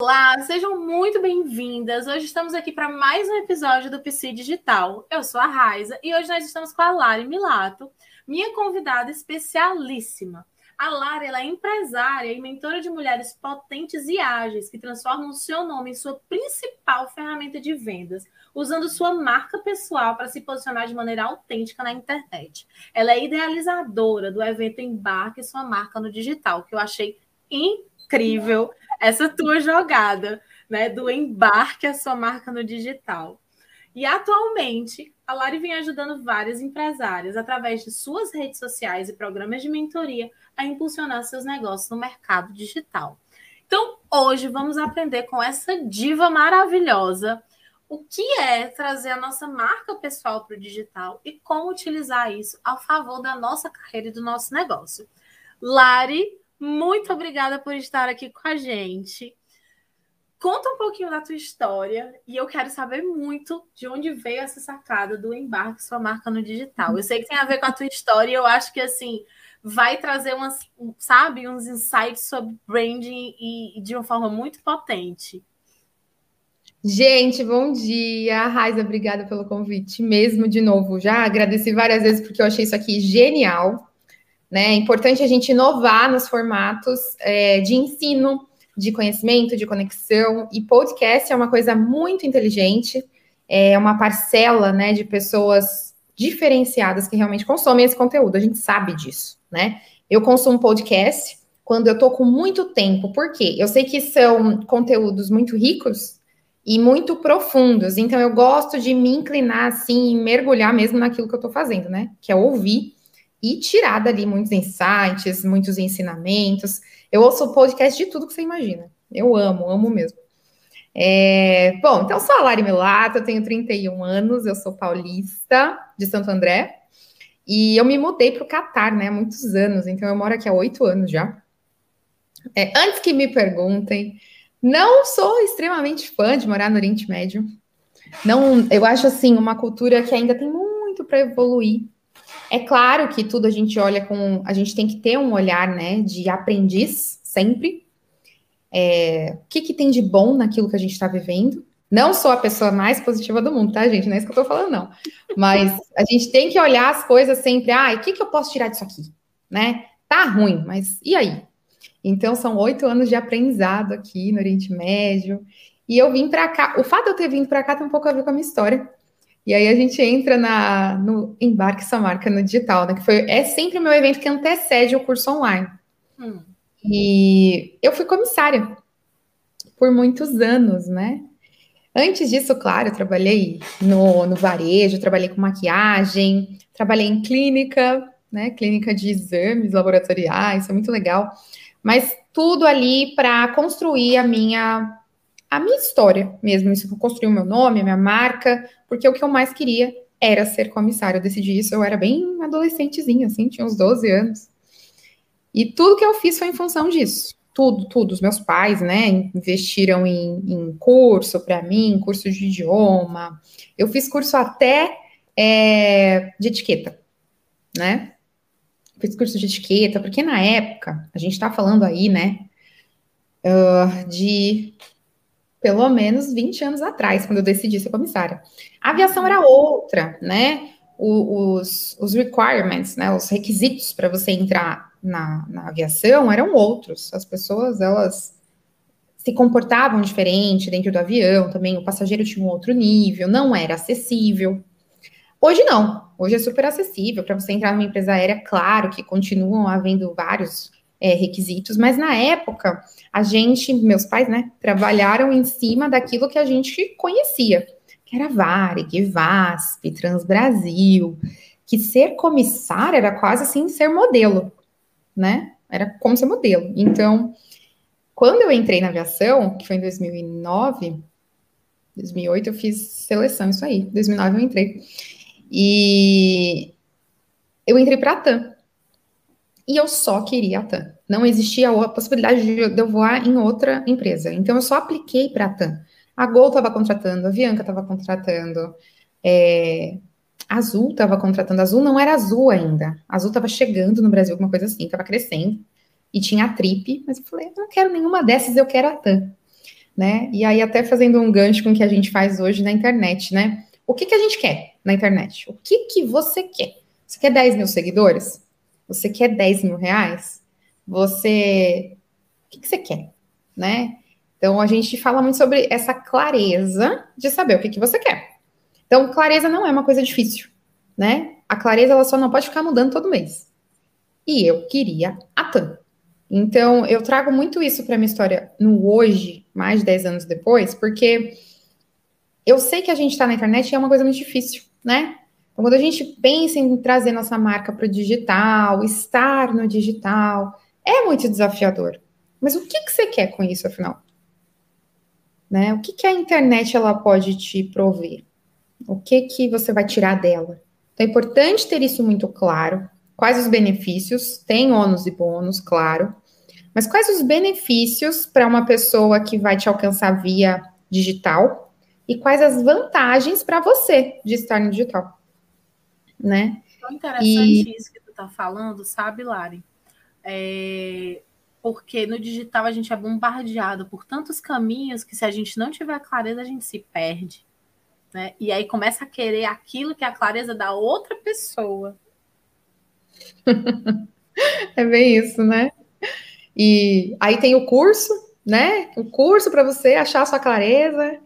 Olá, sejam muito bem-vindas. Hoje estamos aqui para mais um episódio do PC Digital. Eu sou a Raiza e hoje nós estamos com a Lari Milato, minha convidada especialíssima. A Lara é empresária e mentora de mulheres potentes e ágeis que transformam o seu nome em sua principal ferramenta de vendas, usando sua marca pessoal para se posicionar de maneira autêntica na internet. Ela é idealizadora do evento Embarque Sua Marca no Digital, que eu achei incrível essa tua jogada, né, do embarque a sua marca no digital. E atualmente, a Lari vem ajudando várias empresárias através de suas redes sociais e programas de mentoria a impulsionar seus negócios no mercado digital. Então, hoje vamos aprender com essa diva maravilhosa o que é trazer a nossa marca pessoal para o digital e como utilizar isso a favor da nossa carreira e do nosso negócio. Lari, muito obrigada por estar aqui com a gente. Conta um pouquinho da tua história e eu quero saber muito de onde veio essa sacada do embarque sua marca no digital. Eu sei que tem a ver com a tua história e eu acho que assim vai trazer umas, sabe, uns insights sobre branding e, de uma forma muito potente. Gente, bom dia. Raiza, obrigada pelo convite mesmo de novo. Já agradeci várias vezes porque eu achei isso aqui genial. Né? É importante a gente inovar nos formatos é, de ensino, de conhecimento, de conexão. E podcast é uma coisa muito inteligente, é uma parcela né, de pessoas diferenciadas que realmente consomem esse conteúdo. A gente sabe disso né? Eu consumo podcast quando eu tô com muito tempo, por quê? Eu sei que são conteúdos muito ricos e muito profundos, então eu gosto de me inclinar assim e mergulhar mesmo naquilo que eu tô fazendo, né? Que é ouvir e tirar dali muitos insights, muitos ensinamentos. Eu ouço podcast de tudo que você imagina. Eu amo, amo mesmo. É, bom, então sou a Lari Melato, eu tenho 31 anos, eu sou paulista de Santo André, e eu me mudei para o Catar, né, há muitos anos, então eu moro aqui há oito anos já. É, antes que me perguntem, não sou extremamente fã de morar no Oriente Médio. Não, eu acho assim uma cultura que ainda tem muito para evoluir. É claro que tudo a gente olha com, a gente tem que ter um olhar, né, de aprendiz sempre. É, o que, que tem de bom naquilo que a gente está vivendo? Não sou a pessoa mais positiva do mundo, tá, gente? Não é isso que eu tô falando, não. Mas a gente tem que olhar as coisas sempre. Ah, o que, que eu posso tirar disso aqui? Né? Tá ruim, mas e aí? Então, são oito anos de aprendizado aqui no Oriente Médio. E eu vim para cá. O fato de eu ter vindo para cá tem um pouco a ver com a minha história. E aí a gente entra na, no Embarque Sua Marca no digital, né? Que foi, é sempre o meu evento que antecede o curso online. Hum. E eu fui comissária por muitos anos, né? Antes disso, claro, eu trabalhei no, no varejo, trabalhei com maquiagem, trabalhei em clínica, né? Clínica de exames laboratoriais, isso é muito legal. Mas tudo ali para construir a minha a minha história mesmo, isso construir o meu nome, a minha marca, porque o que eu mais queria era ser comissária. Eu decidi isso, eu era bem adolescentezinha, assim, tinha uns 12 anos. E tudo que eu fiz foi em função disso tudo, tudo. Os meus pais, né, investiram em, em curso para mim, curso de idioma. Eu fiz curso até é, de etiqueta, né? Fiz curso de etiqueta, porque na época, a gente está falando aí, né, uh, de pelo menos 20 anos atrás, quando eu decidi ser comissária. A aviação era outra, né? O, os, os requirements, né, os requisitos para você entrar na, na aviação eram outros. As pessoas, elas se comportavam diferente dentro do avião também, o passageiro tinha um outro nível, não era acessível. Hoje não, hoje é super acessível. Para você entrar numa empresa aérea, claro que continuam havendo vários é, requisitos, mas na época, a gente, meus pais, né, trabalharam em cima daquilo que a gente conhecia, que era Varig, VASP, Transbrasil, que ser comissário era quase assim ser modelo né? Era como ser modelo. Então, quando eu entrei na aviação, que foi em 2009, 2008 eu fiz seleção, isso aí. 2009 eu entrei. E eu entrei para a TAM. E eu só queria a TAM. Não existia a possibilidade de eu voar em outra empresa. Então eu só apliquei para a TAM. A Gol estava contratando, a Avianca estava contratando, é, Azul estava contratando. Azul não era azul ainda. Azul estava chegando no Brasil, alguma coisa assim, estava crescendo. E tinha a Trip, mas eu falei, eu não quero nenhuma dessas, eu quero a TAM. né? E aí, até fazendo um gancho com o que a gente faz hoje na internet, né? O que, que a gente quer na internet? O que, que você quer? Você quer 10 mil seguidores? Você quer 10 mil reais? Você. O que, que você quer? Né? Então, a gente fala muito sobre essa clareza de saber o que, que você quer. Então, clareza não é uma coisa difícil, né? A clareza ela só não pode ficar mudando todo mês. E eu queria a TAM. Então, eu trago muito isso para minha história no hoje, mais de 10 anos depois, porque eu sei que a gente está na internet e é uma coisa muito difícil, né? Então, quando a gente pensa em trazer nossa marca para o digital, estar no digital, é muito desafiador. Mas o que, que você quer com isso, afinal? Né? O que, que a internet ela pode te prover? O que, que você vai tirar dela? Então, é importante ter isso muito claro. Quais os benefícios? Tem ônus e bônus, claro. Mas quais os benefícios para uma pessoa que vai te alcançar via digital? E quais as vantagens para você de estar no digital? Né? É interessante e... isso que tu tá falando, sabe, Lari? É, porque no digital a gente é bombardeado por tantos caminhos que se a gente não tiver clareza, a gente se perde. Né? E aí começa a querer aquilo que é a clareza da outra pessoa. é bem isso, né? E aí tem o curso, né? O curso para você achar a sua clareza.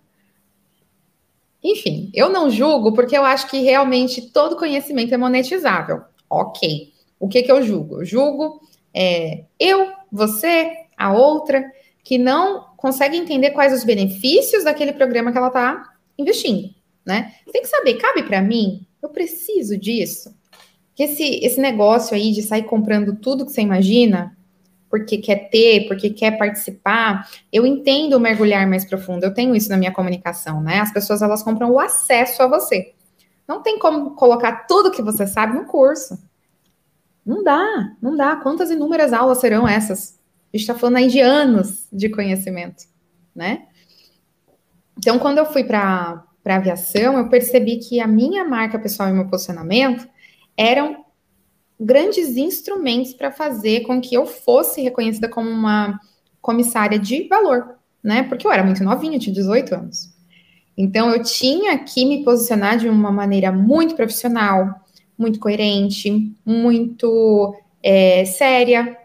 Enfim, eu não julgo porque eu acho que realmente todo conhecimento é monetizável. Ok. O que, que eu julgo? Eu julgo é, eu você, a outra, que não consegue entender quais os benefícios daquele programa que ela está investindo, né? tem que saber, cabe para mim? Eu preciso disso? Que esse, esse negócio aí de sair comprando tudo que você imagina, porque quer ter, porque quer participar, eu entendo mergulhar mais profundo, eu tenho isso na minha comunicação, né? As pessoas, elas compram o acesso a você. Não tem como colocar tudo que você sabe no curso. Não dá, não dá. Quantas inúmeras aulas serão essas? A gente está falando aí de anos de conhecimento, né? Então, quando eu fui para aviação, eu percebi que a minha marca pessoal e meu posicionamento eram grandes instrumentos para fazer com que eu fosse reconhecida como uma comissária de valor, né? Porque eu era muito novinha, tinha 18 anos. Então, eu tinha que me posicionar de uma maneira muito profissional, muito coerente, muito é, séria,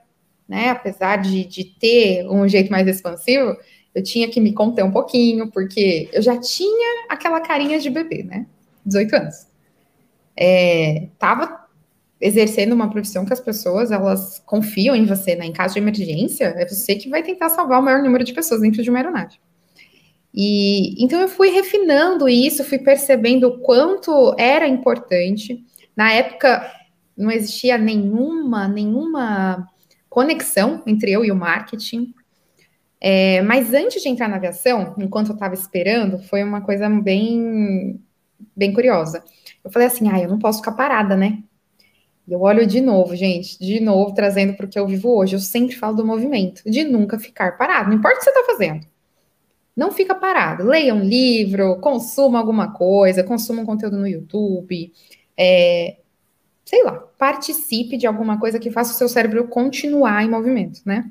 né? Apesar de, de ter um jeito mais expansivo, eu tinha que me conter um pouquinho, porque eu já tinha aquela carinha de bebê, né? 18 anos. É, tava exercendo uma profissão que as pessoas elas confiam em você, né? Em caso de emergência, é você que vai tentar salvar o maior número de pessoas dentro de uma aeronave. E então eu fui refinando isso, fui percebendo o quanto era importante na época, não existia nenhuma, nenhuma conexão entre eu e o marketing. É, mas antes de entrar na aviação, enquanto eu estava esperando, foi uma coisa bem, bem curiosa. Eu falei assim, ah, eu não posso ficar parada, né? Eu olho de novo, gente, de novo, trazendo para o que eu vivo hoje. Eu sempre falo do movimento, de nunca ficar parado. Não importa o que você está fazendo. Não fica parado. Leia um livro, consuma alguma coisa, consuma um conteúdo no YouTube, é, sei lá, participe de alguma coisa que faça o seu cérebro continuar em movimento, né?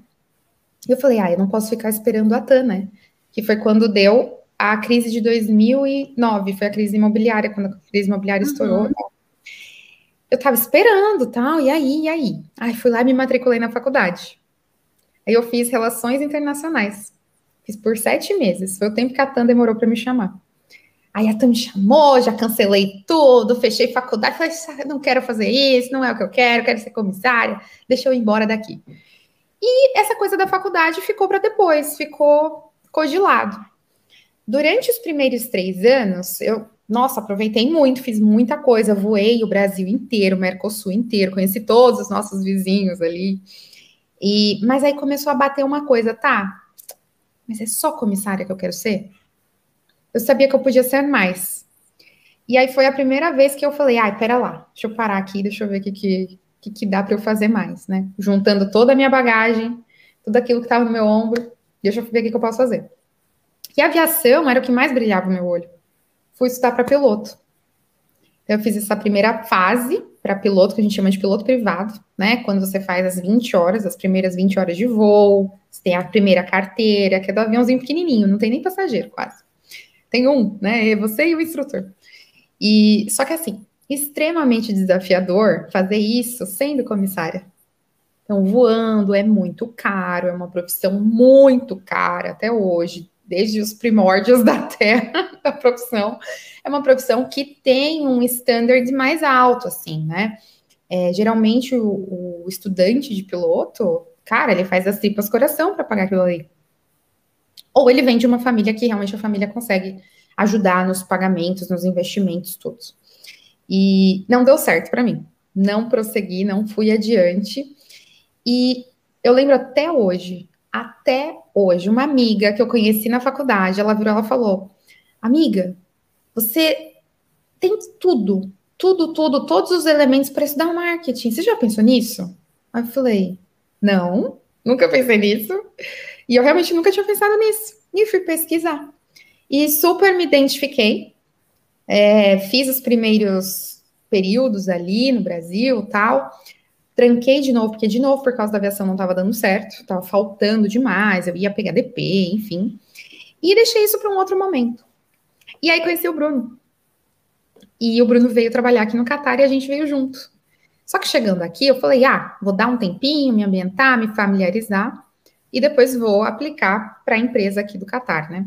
Eu falei, ah, eu não posso ficar esperando a TAN, né? Que foi quando deu a crise de 2009, foi a crise imobiliária, quando a crise imobiliária uhum. estourou. Eu tava esperando, tal, e aí, e aí? Ai, fui lá e me matriculei na faculdade. Aí eu fiz relações internacionais. Fiz por sete meses. Foi o tempo que a TAN demorou para me chamar. Aí a Tam me chamou, já cancelei tudo, fechei faculdade, falei, não quero fazer isso, não é o que eu quero, quero ser comissária, deixa eu ir embora daqui. E essa coisa da faculdade ficou para depois, ficou, ficou de lado. Durante os primeiros três anos, eu, nossa, aproveitei muito, fiz muita coisa, voei o Brasil inteiro, o Mercosul inteiro, conheci todos os nossos vizinhos ali. E, mas aí começou a bater uma coisa, tá? Mas é só comissária que eu quero ser? eu sabia que eu podia ser mais. E aí foi a primeira vez que eu falei, ai, pera lá, deixa eu parar aqui, deixa eu ver o que, que, que, que dá para eu fazer mais, né? Juntando toda a minha bagagem, tudo aquilo que estava no meu ombro, deixa eu ver o que, que eu posso fazer. E a aviação era o que mais brilhava no meu olho. Fui estudar para piloto. Eu fiz essa primeira fase para piloto, que a gente chama de piloto privado, né? Quando você faz as 20 horas, as primeiras 20 horas de voo, você tem a primeira carteira, que é do aviãozinho pequenininho, não tem nem passageiro quase. Tem um, né? É você e o instrutor. E só que assim, extremamente desafiador fazer isso sendo comissária. Então, voando é muito caro, é uma profissão muito cara até hoje, desde os primórdios da Terra, a profissão. É uma profissão que tem um standard mais alto, assim, né? É, geralmente, o, o, estudante de piloto, cara, ele faz as tripas coração para pagar aquilo ali. Ou ele vem de uma família que realmente a família consegue ajudar nos pagamentos, nos investimentos todos. E não deu certo para mim. Não prossegui, não fui adiante. E eu lembro até hoje, até hoje, uma amiga que eu conheci na faculdade, ela virou, ela falou: "Amiga, você tem tudo, tudo, tudo, todos os elementos para estudar marketing. Você já pensou nisso?" Aí eu falei: "Não, nunca pensei nisso." E eu realmente nunca tinha pensado nisso. E fui pesquisar. E super me identifiquei. É, fiz os primeiros períodos ali no Brasil tal. Tranquei de novo, porque de novo, por causa da aviação, não estava dando certo, estava faltando demais, eu ia pegar DP, enfim. E deixei isso para um outro momento. E aí conheci o Bruno. E o Bruno veio trabalhar aqui no Catar e a gente veio junto. Só que chegando aqui, eu falei: ah, vou dar um tempinho, me ambientar, me familiarizar, e depois vou aplicar para a empresa aqui do Catar, né?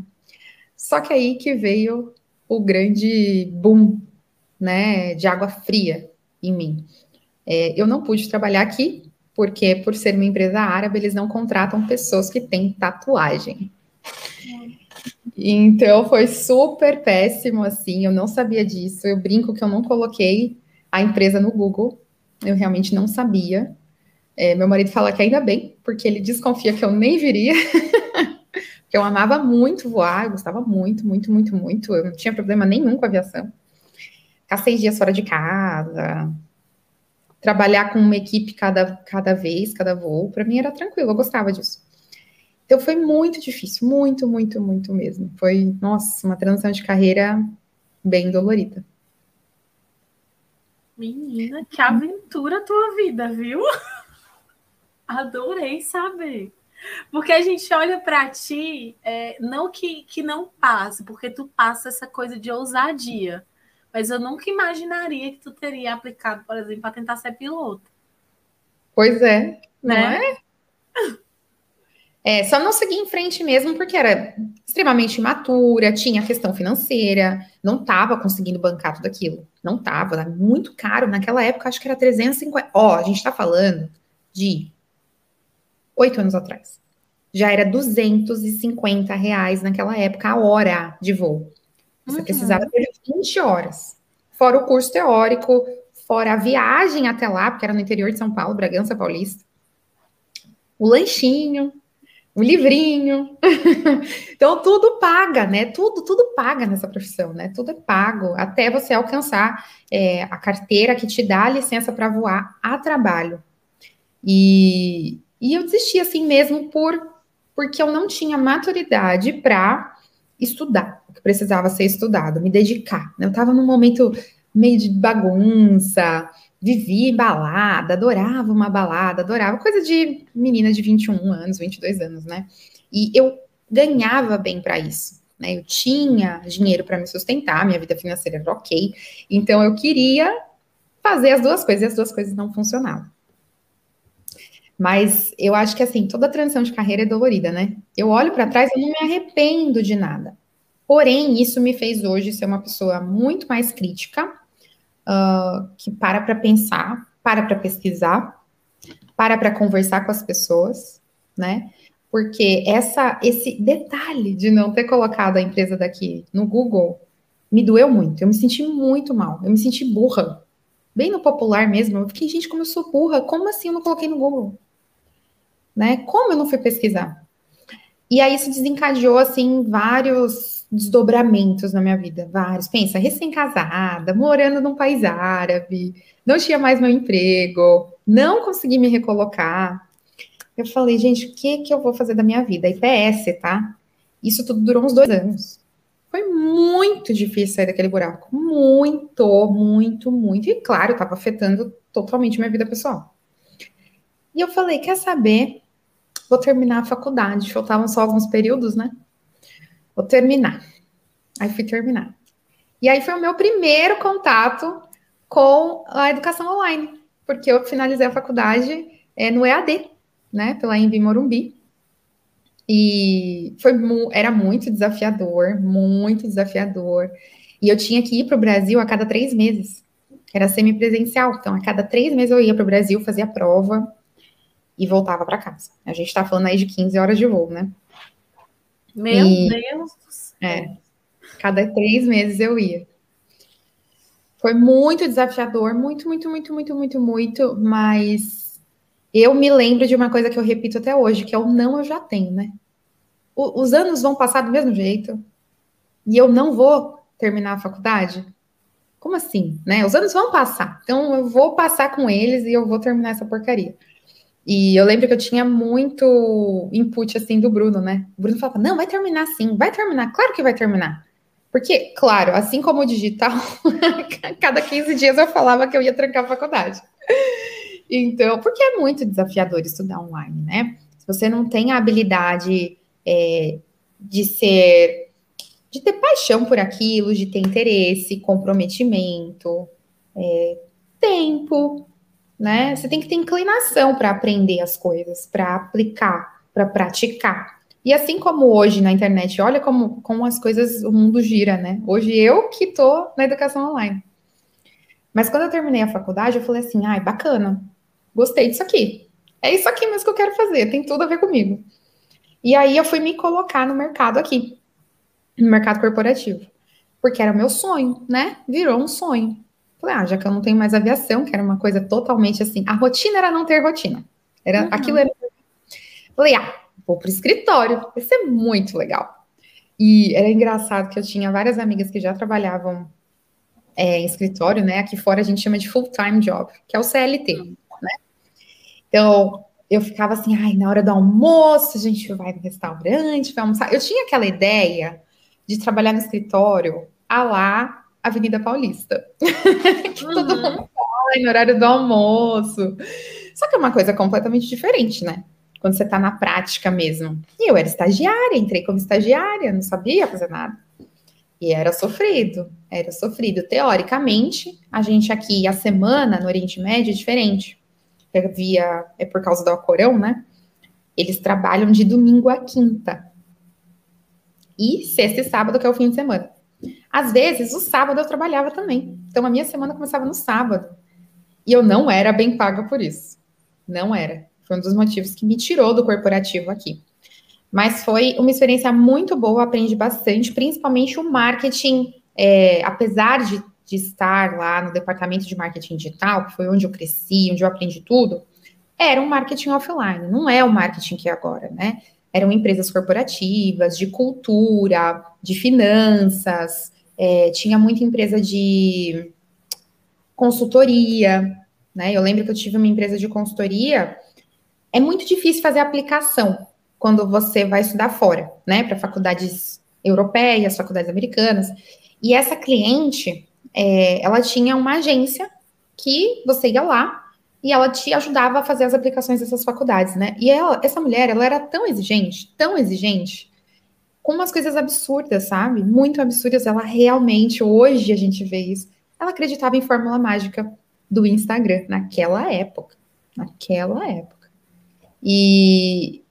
Só que aí que veio o grande boom, né, de água fria em mim. É, eu não pude trabalhar aqui, porque por ser uma empresa árabe, eles não contratam pessoas que têm tatuagem. Então foi super péssimo, assim, eu não sabia disso. Eu brinco que eu não coloquei a empresa no Google, eu realmente não sabia. É, meu marido fala que ainda bem, porque ele desconfia que eu nem viria. porque eu amava muito voar, eu gostava muito, muito, muito, muito. Eu não tinha problema nenhum com aviação. Ficar seis dias fora de casa, trabalhar com uma equipe cada, cada vez, cada voo, para mim era tranquilo, eu gostava disso. Então foi muito difícil, muito, muito, muito mesmo. Foi, nossa, uma transição de carreira bem dolorida. Menina, que aventura a tua vida, viu? Adorei saber. Porque a gente olha para ti, é, não que, que não passe, porque tu passa essa coisa de ousadia. Mas eu nunca imaginaria que tu teria aplicado, por exemplo, para tentar ser piloto. Pois é, né? é? É, só não seguir em frente mesmo, porque era extremamente imatura, tinha questão financeira, não estava conseguindo bancar tudo aquilo. Não estava, era muito caro. Naquela época, acho que era 350. Ó, a gente está falando de oito anos atrás. Já era 250 reais naquela época a hora de voo. Você uhum. precisava ter 20 horas. Fora o curso teórico, fora a viagem até lá, porque era no interior de São Paulo, Bragança Paulista. O lanchinho, o livrinho. então, tudo paga, né? Tudo, tudo paga nessa profissão, né? Tudo é pago até você alcançar é, a carteira que te dá a licença para voar a trabalho. E, e eu desisti assim mesmo por porque eu não tinha maturidade para estudar o que precisava ser estudado, me dedicar. Né? Eu estava num momento meio de bagunça, vivia em balada, adorava uma balada, adorava coisa de menina de 21 anos, 22 anos, né? E eu ganhava bem para isso. Né? Eu tinha dinheiro para me sustentar, minha vida financeira era ok. Então eu queria fazer as duas coisas e as duas coisas não funcionavam. Mas eu acho que assim, toda transição de carreira é dolorida, né? Eu olho para trás e não me arrependo de nada. Porém, isso me fez hoje ser uma pessoa muito mais crítica, uh, que para para pensar, para para pesquisar, para para conversar com as pessoas, né? Porque essa, esse detalhe de não ter colocado a empresa daqui no Google me doeu muito. Eu me senti muito mal. Eu me senti burra. Bem no popular mesmo. Eu fiquei, gente, como eu sou burra. Como assim eu não coloquei no Google? Né? Como eu não fui pesquisar? E aí isso desencadeou, assim, vários desdobramentos na minha vida, vários. Pensa, recém-casada, morando num país árabe, não tinha mais meu emprego, não consegui me recolocar. Eu falei, gente, o que que eu vou fazer da minha vida? IPS, tá? Isso tudo durou uns dois anos. Foi muito difícil sair daquele buraco. Muito, muito, muito. E claro, estava afetando totalmente minha vida pessoal. E eu falei: quer saber? Vou terminar a faculdade. Faltavam só alguns períodos, né? Vou terminar. Aí fui terminar. E aí foi o meu primeiro contato com a educação online, porque eu finalizei a faculdade é, no EAD, né, pela Embi Morumbi. E foi, era muito desafiador, muito desafiador. E eu tinha que ir para o Brasil a cada três meses. Era semipresencial. Então, a cada três meses eu ia para o Brasil, fazia a prova e voltava para casa. A gente está falando aí de 15 horas de voo, né? Meu e, Deus do céu. É. Cada três meses eu ia. Foi muito desafiador, muito, muito, muito, muito, muito, muito, mas eu me lembro de uma coisa que eu repito até hoje, que é o não eu já tenho, né? O, os anos vão passar do mesmo jeito e eu não vou terminar a faculdade? Como assim, né? Os anos vão passar, então eu vou passar com eles e eu vou terminar essa porcaria. E eu lembro que eu tinha muito input assim do Bruno, né? O Bruno falava: "Não, vai terminar sim, vai terminar, claro que vai terminar". Porque, claro, assim como o digital, cada 15 dias eu falava que eu ia trancar a faculdade. Então, porque é muito desafiador estudar online, né? Se você não tem a habilidade é, de ser, de ter paixão por aquilo, de ter interesse, comprometimento, é, tempo, né? Você tem que ter inclinação para aprender as coisas, para aplicar, para praticar. E assim como hoje na internet, olha como, como as coisas, o mundo gira, né? Hoje eu que tô na educação online. Mas quando eu terminei a faculdade, eu falei assim, ai, bacana, gostei disso aqui. É isso aqui mesmo que eu quero fazer, tem tudo a ver comigo. E aí eu fui me colocar no mercado aqui, no mercado corporativo, porque era meu sonho, né? Virou um sonho. Falei, ah, já que eu não tenho mais aviação, que era uma coisa totalmente assim, a rotina era não ter rotina. Era, uhum. Aquilo era. Falei, ah, vou pro escritório, vai ser muito legal. E era engraçado que eu tinha várias amigas que já trabalhavam é, em escritório, né? Aqui fora a gente chama de full-time job, que é o CLT. Uhum. Então, eu ficava assim, ai, na hora do almoço, a gente vai no restaurante, vai almoçar. Eu tinha aquela ideia de trabalhar no escritório a lá Avenida Paulista. que uhum. todo mundo vai no horário do almoço. Só que é uma coisa completamente diferente, né? Quando você tá na prática mesmo. E eu era estagiária, entrei como estagiária, não sabia fazer nada. E era sofrido, era sofrido. Teoricamente, a gente aqui, a semana no Oriente Médio é diferente é via, é por causa do Alcorão, né? Eles trabalham de domingo a quinta. E sexta e sábado, que é o fim de semana. Às vezes, o sábado eu trabalhava também. Então, a minha semana começava no sábado. E eu não era bem paga por isso. Não era. Foi um dos motivos que me tirou do corporativo aqui. Mas foi uma experiência muito boa, aprendi bastante, principalmente o marketing, é, apesar de de estar lá no departamento de marketing digital, que foi onde eu cresci, onde eu aprendi tudo, era um marketing offline, não é o marketing que é agora, né? Eram empresas corporativas, de cultura, de finanças, é, tinha muita empresa de consultoria, né? Eu lembro que eu tive uma empresa de consultoria. É muito difícil fazer aplicação quando você vai estudar fora, né? Para faculdades europeias, faculdades americanas. E essa cliente, é, ela tinha uma agência que você ia lá e ela te ajudava a fazer as aplicações dessas faculdades, né? E ela, essa mulher, ela era tão exigente, tão exigente, com umas coisas absurdas, sabe? Muito absurdas. Ela realmente, hoje a gente vê isso, ela acreditava em fórmula mágica do Instagram, naquela época. Naquela época. E,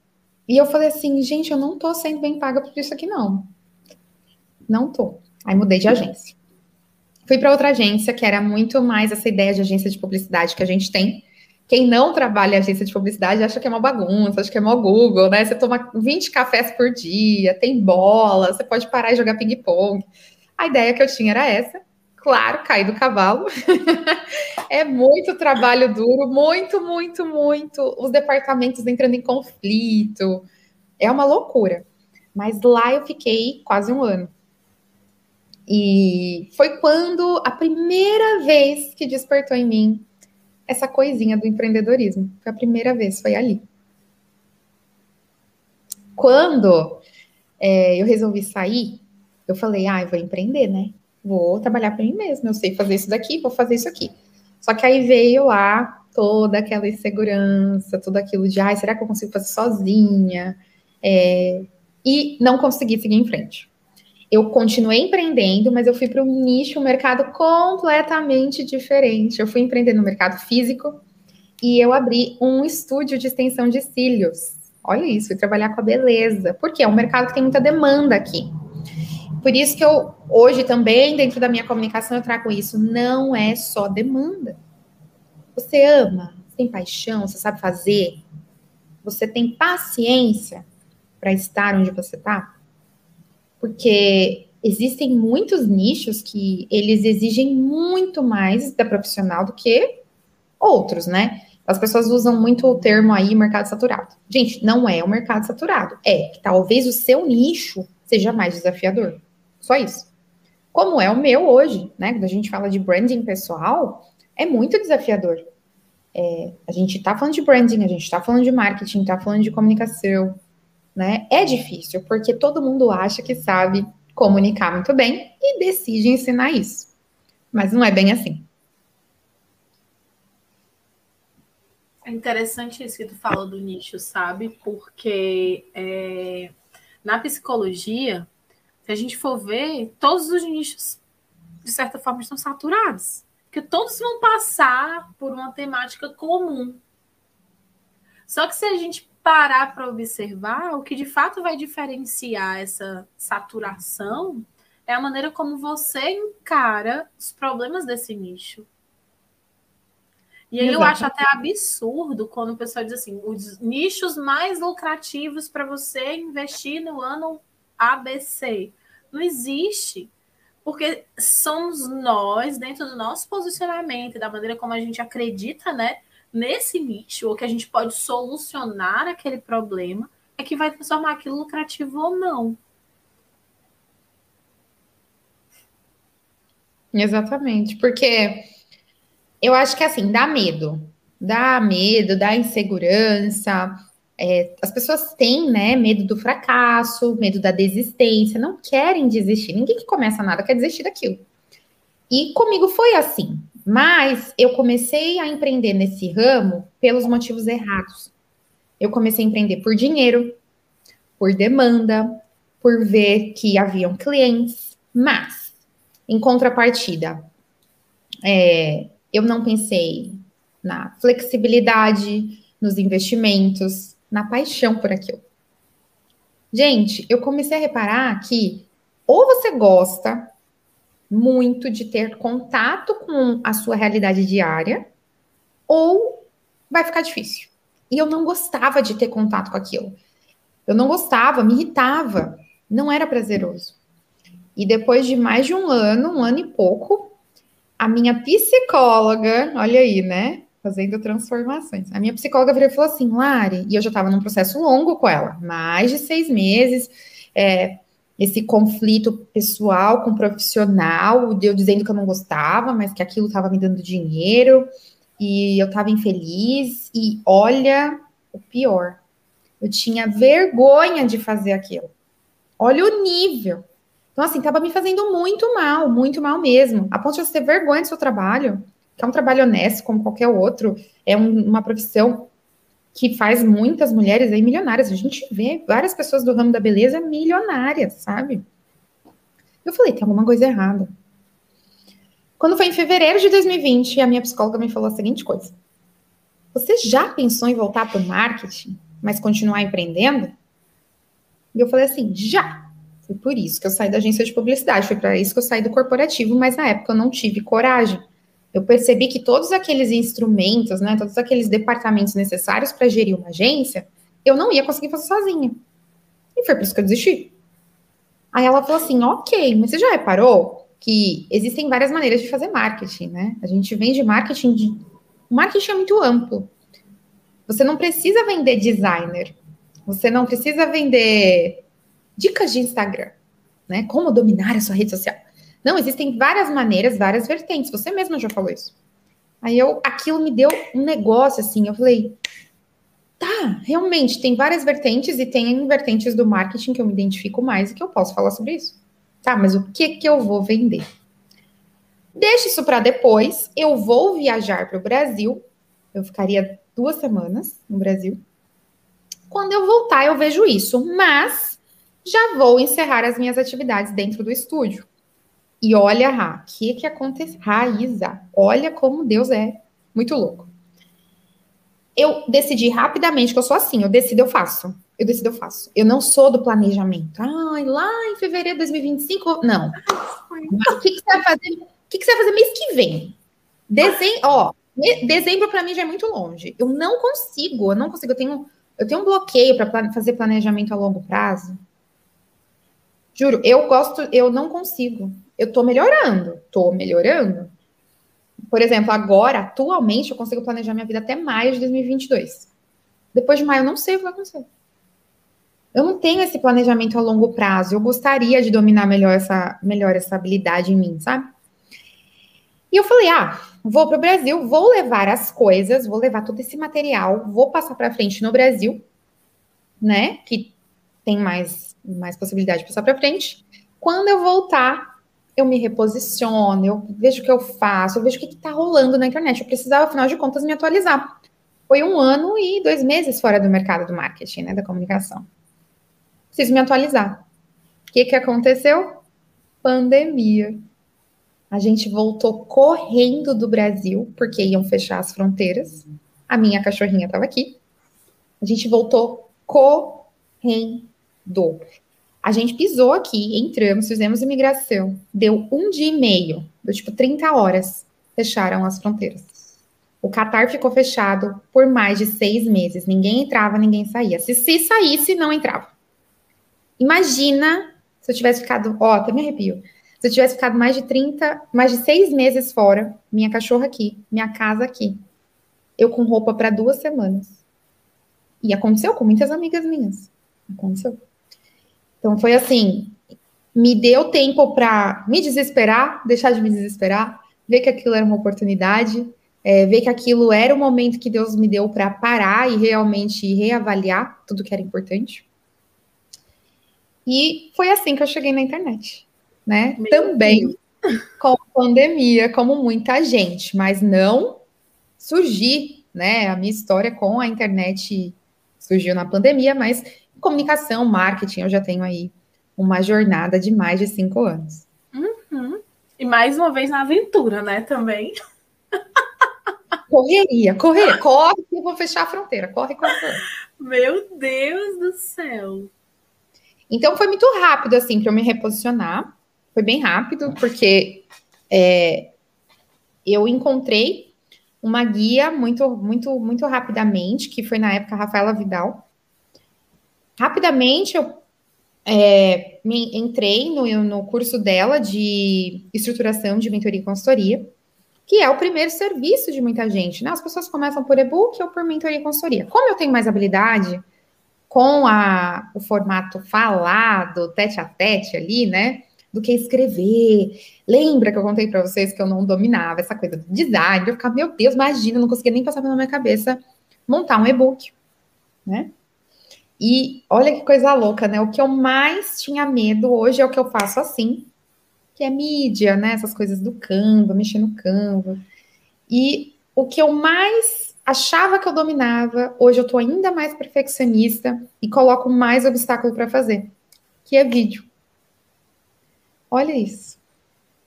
e eu falei assim, gente, eu não tô sendo bem paga por isso aqui, não. Não tô. Aí mudei de agência. Fui para outra agência, que era muito mais essa ideia de agência de publicidade que a gente tem. Quem não trabalha em agência de publicidade acha que é uma bagunça, acha que é mó Google, né? Você toma 20 cafés por dia, tem bola, você pode parar e jogar ping-pong. A ideia que eu tinha era essa. Claro, caí do cavalo. é muito trabalho duro, muito, muito, muito. Os departamentos entrando em conflito. É uma loucura. Mas lá eu fiquei quase um ano. E foi quando a primeira vez que despertou em mim essa coisinha do empreendedorismo. Foi a primeira vez, foi ali. Quando é, eu resolvi sair, Eu falei, ah, eu vou empreender, né? Vou trabalhar para mim mesma. Eu sei fazer isso daqui, vou fazer isso aqui. Só que aí veio lá toda aquela insegurança, tudo aquilo de, ai, será que eu consigo fazer sozinha? É, e não consegui seguir em frente. Eu continuei empreendendo, mas eu fui para um nicho, um mercado completamente diferente. Eu fui empreender no mercado físico e eu abri um estúdio de extensão de cílios. Olha isso, fui trabalhar com a beleza, porque é um mercado que tem muita demanda aqui. Por isso que eu, hoje também, dentro da minha comunicação, eu trago isso. Não é só demanda. Você ama, tem paixão, você sabe fazer, você tem paciência para estar onde você está? Porque existem muitos nichos que eles exigem muito mais da profissional do que outros, né? As pessoas usam muito o termo aí mercado saturado. Gente, não é o mercado saturado. É que talvez o seu nicho seja mais desafiador. Só isso. Como é o meu hoje, né? Quando a gente fala de branding pessoal, é muito desafiador. É, a gente está falando de branding, a gente está falando de marketing, está falando de comunicação, né? É difícil, porque todo mundo acha que sabe comunicar muito bem e decide ensinar isso. Mas não é bem assim. É interessante isso que tu falou do nicho, sabe? Porque é, na psicologia, se a gente for ver, todos os nichos, de certa forma, estão saturados. Porque todos vão passar por uma temática comum. Só que se a gente parar para observar, o que de fato vai diferenciar essa saturação é a maneira como você encara os problemas desse nicho. E aí eu acho até absurdo quando o pessoal diz assim, os nichos mais lucrativos para você investir no ano ABC. Não existe. Porque somos nós, dentro do nosso posicionamento, da maneira como a gente acredita, né? Nesse nicho, ou que a gente pode solucionar aquele problema, é que vai transformar aquilo lucrativo ou não. Exatamente, porque eu acho que assim, dá medo. Dá medo, dá insegurança. É, as pessoas têm, né, medo do fracasso, medo da desistência, não querem desistir. Ninguém que começa nada quer desistir daquilo. E comigo foi assim. Mas eu comecei a empreender nesse ramo pelos motivos errados. Eu comecei a empreender por dinheiro, por demanda, por ver que haviam clientes, mas, em contrapartida, é, eu não pensei na flexibilidade, nos investimentos, na paixão por aquilo. Gente, eu comecei a reparar que ou você gosta muito de ter contato com a sua realidade diária, ou vai ficar difícil. E eu não gostava de ter contato com aquilo. Eu não gostava, me irritava, não era prazeroso. E depois de mais de um ano, um ano e pouco, a minha psicóloga, olha aí, né? Fazendo transformações. A minha psicóloga virou e falou assim, Lari, e eu já estava num processo longo com ela, mais de seis meses, é, esse conflito pessoal com profissional, de eu dizendo que eu não gostava, mas que aquilo estava me dando dinheiro, e eu estava infeliz, e olha o pior, eu tinha vergonha de fazer aquilo. Olha o nível. Então, assim, estava me fazendo muito mal, muito mal mesmo. A ponto de você ter vergonha do seu trabalho, que é um trabalho honesto, como qualquer outro, é um, uma profissão que faz muitas mulheres aí milionárias. A gente vê várias pessoas do ramo da beleza milionárias, sabe? Eu falei, tem alguma coisa errada. Quando foi em fevereiro de 2020, a minha psicóloga me falou a seguinte coisa: Você já pensou em voltar para o marketing, mas continuar empreendendo? E eu falei assim: já. Foi por isso que eu saí da agência de publicidade, foi para isso que eu saí do corporativo, mas na época eu não tive coragem. Eu percebi que todos aqueles instrumentos, né, todos aqueles departamentos necessários para gerir uma agência, eu não ia conseguir fazer sozinha. E foi por isso que eu desisti. Aí ela falou assim: ok, mas você já reparou que existem várias maneiras de fazer marketing, né? A gente vende marketing de. Marketing é muito amplo. Você não precisa vender designer. Você não precisa vender dicas de Instagram, né? Como dominar a sua rede social. Não, existem várias maneiras, várias vertentes. Você mesma já falou isso. Aí eu, aquilo me deu um negócio assim. Eu falei, tá, realmente tem várias vertentes e tem vertentes do marketing que eu me identifico mais e que eu posso falar sobre isso. Tá, mas o que que eu vou vender? Deixa isso para depois. Eu vou viajar para o Brasil. Eu ficaria duas semanas no Brasil. Quando eu voltar, eu vejo isso. Mas já vou encerrar as minhas atividades dentro do estúdio. E olha, Ra, o que que acontece? Raíza, olha como Deus é muito louco. Eu decidi rapidamente que eu sou assim, eu decido, eu faço. Eu decido, eu faço. Eu não sou do planejamento. Ai, lá em fevereiro de 2025, não. Mas o que, que você vai fazer? O que, que você vai fazer mês que vem? Dezembro, ó, dezembro para mim já é muito longe. Eu não consigo, eu não consigo. Eu tenho, eu tenho um bloqueio para fazer planejamento a longo prazo. Juro, eu gosto, eu não consigo. Eu tô melhorando, tô melhorando. Por exemplo, agora, atualmente, eu consigo planejar minha vida até maio de 2022. Depois de maio, eu não sei o que vai acontecer. Eu não tenho esse planejamento a longo prazo. Eu gostaria de dominar melhor essa, melhor essa habilidade em mim, sabe? E eu falei, ah, vou para o Brasil, vou levar as coisas, vou levar todo esse material, vou passar para frente no Brasil, né? Que tem mais, mais possibilidade de passar para frente. Quando eu voltar, eu me reposiciono, eu vejo o que eu faço, eu vejo o que está rolando na internet. Eu precisava, afinal de contas, me atualizar. Foi um ano e dois meses fora do mercado do marketing, né? Da comunicação. Preciso me atualizar. O que, que aconteceu? Pandemia. A gente voltou correndo do Brasil, porque iam fechar as fronteiras. A minha cachorrinha estava aqui. A gente voltou correndo. A gente pisou aqui, entramos, fizemos imigração. Deu um dia e meio, deu tipo 30 horas, fecharam as fronteiras. O Qatar ficou fechado por mais de seis meses. Ninguém entrava, ninguém saía. Se, se saísse, não entrava. Imagina se eu tivesse ficado, ó, até me arrepio. Se eu tivesse ficado mais de 30, mais de seis meses fora, minha cachorra aqui, minha casa aqui, eu com roupa para duas semanas. E aconteceu com muitas amigas minhas. Aconteceu. Então foi assim, me deu tempo para me desesperar, deixar de me desesperar, ver que aquilo era uma oportunidade, é, ver que aquilo era o momento que Deus me deu para parar e realmente reavaliar tudo que era importante. E foi assim que eu cheguei na internet né? Meu Também Deus. com a pandemia, como muita gente, mas não surgir, né? A minha história com a internet surgiu na pandemia, mas comunicação, marketing, eu já tenho aí uma jornada de mais de cinco anos. Uhum. E mais uma vez na aventura, né? Também. Correria, correr, corre que eu vou fechar a fronteira, corre, corre, corre. Meu Deus do céu. Então foi muito rápido assim para eu me reposicionar. Foi bem rápido, porque é, eu encontrei uma guia muito, muito, muito rapidamente, que foi na época a Rafaela Vidal. Rapidamente eu é, me, entrei no, no curso dela de estruturação de mentoria e consultoria, que é o primeiro serviço de muita gente. Né? As pessoas começam por e-book ou por mentoria e consultoria. Como eu tenho mais habilidade com a, o formato falado, tete a tete ali, né? do que escrever. Lembra que eu contei para vocês que eu não dominava essa coisa do design? Eu ficava, meu Deus, imagina, não conseguia nem passar pela minha cabeça montar um e-book, né? E olha que coisa louca, né? O que eu mais tinha medo hoje é o que eu faço assim, que é mídia, né? Essas coisas do Canva, mexer no Canva. E o que eu mais achava que eu dominava, hoje eu tô ainda mais perfeccionista e coloco mais obstáculo para fazer, que é vídeo. Olha isso.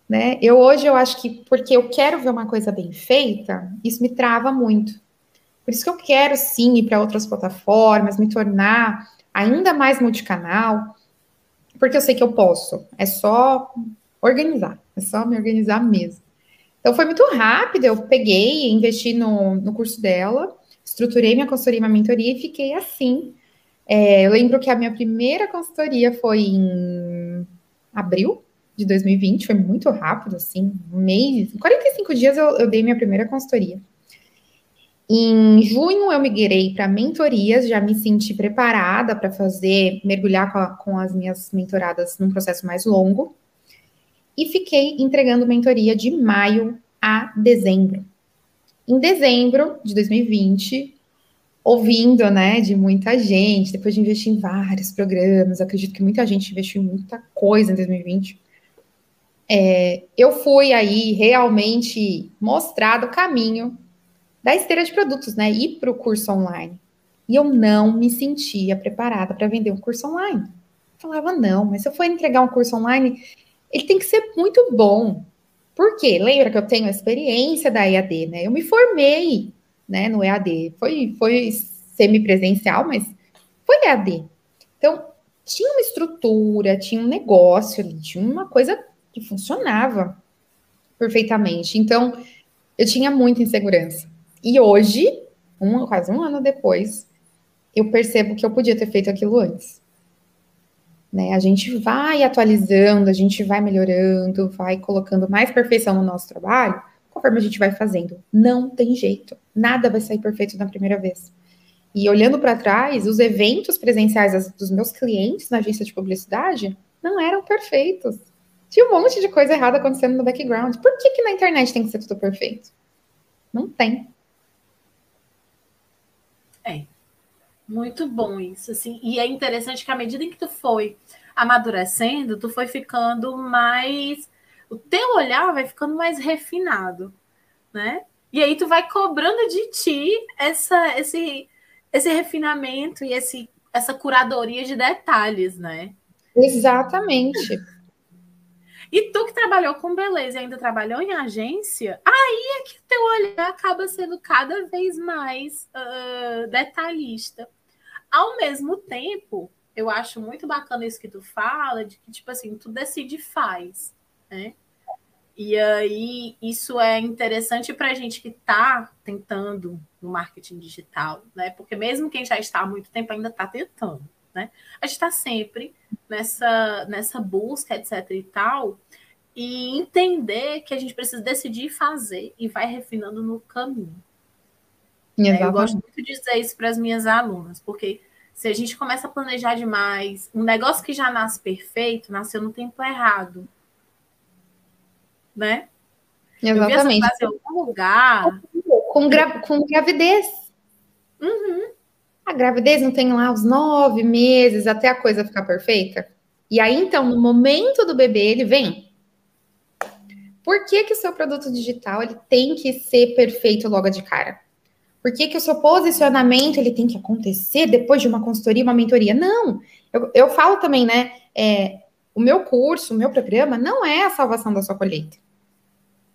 Né? Eu hoje eu acho que porque eu quero ver uma coisa bem feita, isso me trava muito. Por isso que eu quero sim ir para outras plataformas, me tornar ainda mais multicanal, porque eu sei que eu posso. É só organizar, é só me organizar mesmo. Então foi muito rápido, eu peguei, investi no, no curso dela, estruturei minha consultoria, minha mentoria e fiquei assim. É, eu lembro que a minha primeira consultoria foi em abril de 2020, foi muito rápido, assim, um mês, 45 dias eu, eu dei minha primeira consultoria. Em junho eu migrei para mentorias, já me senti preparada para fazer, mergulhar com, a, com as minhas mentoradas num processo mais longo. E fiquei entregando mentoria de maio a dezembro. Em dezembro de 2020, ouvindo, né, de muita gente, depois de investir em vários programas, acredito que muita gente investiu em muita coisa em 2020. É, eu fui aí realmente mostrado o caminho da esteira de produtos, né, ir para o curso online. E eu não me sentia preparada para vender um curso online. Eu falava, não, mas se eu for entregar um curso online, ele tem que ser muito bom. Por quê? Lembra que eu tenho experiência da EAD, né? Eu me formei né, no EAD. Foi, foi semipresencial, mas foi EAD. Então, tinha uma estrutura, tinha um negócio tinha uma coisa que funcionava perfeitamente. Então, eu tinha muita insegurança. E hoje, um, quase um ano depois, eu percebo que eu podia ter feito aquilo antes. Né? A gente vai atualizando, a gente vai melhorando, vai colocando mais perfeição no nosso trabalho, conforme a gente vai fazendo. Não tem jeito. Nada vai sair perfeito na primeira vez. E olhando para trás, os eventos presenciais dos meus clientes na agência de publicidade não eram perfeitos. Tinha um monte de coisa errada acontecendo no background. Por que, que na internet tem que ser tudo perfeito? Não tem. É. Muito bom isso, assim. E é interessante que à medida em que tu foi amadurecendo, tu foi ficando mais o teu olhar vai ficando mais refinado, né? E aí tu vai cobrando de ti essa, esse, esse refinamento e esse, essa curadoria de detalhes, né? Exatamente. E tu que trabalhou com beleza e ainda trabalhou em agência, aí é que teu olhar acaba sendo cada vez mais uh, detalhista. Ao mesmo tempo, eu acho muito bacana isso que tu fala, de que, tipo assim, tu decide e faz, né? E aí, isso é interessante para a gente que está tentando no marketing digital, né? Porque mesmo quem já está há muito tempo ainda está tentando, né? A gente está sempre nessa, nessa busca, etc. e tal, e entender que a gente precisa decidir fazer e vai refinando no caminho. É, eu gosto muito de dizer isso para as minhas alunas, porque se a gente começa a planejar demais, um negócio que já nasce perfeito, nasceu no tempo errado né? Exatamente. Eu vi algum lugar. Com, gra com gravidez. Uhum. A gravidez não tem lá os nove meses até a coisa ficar perfeita? E aí, então, no momento do bebê, ele vem. Por que, que o seu produto digital ele tem que ser perfeito logo de cara? Por que, que o seu posicionamento ele tem que acontecer depois de uma consultoria, uma mentoria? Não, eu, eu falo também, né? É, o meu curso, o meu programa não é a salvação da sua colheita.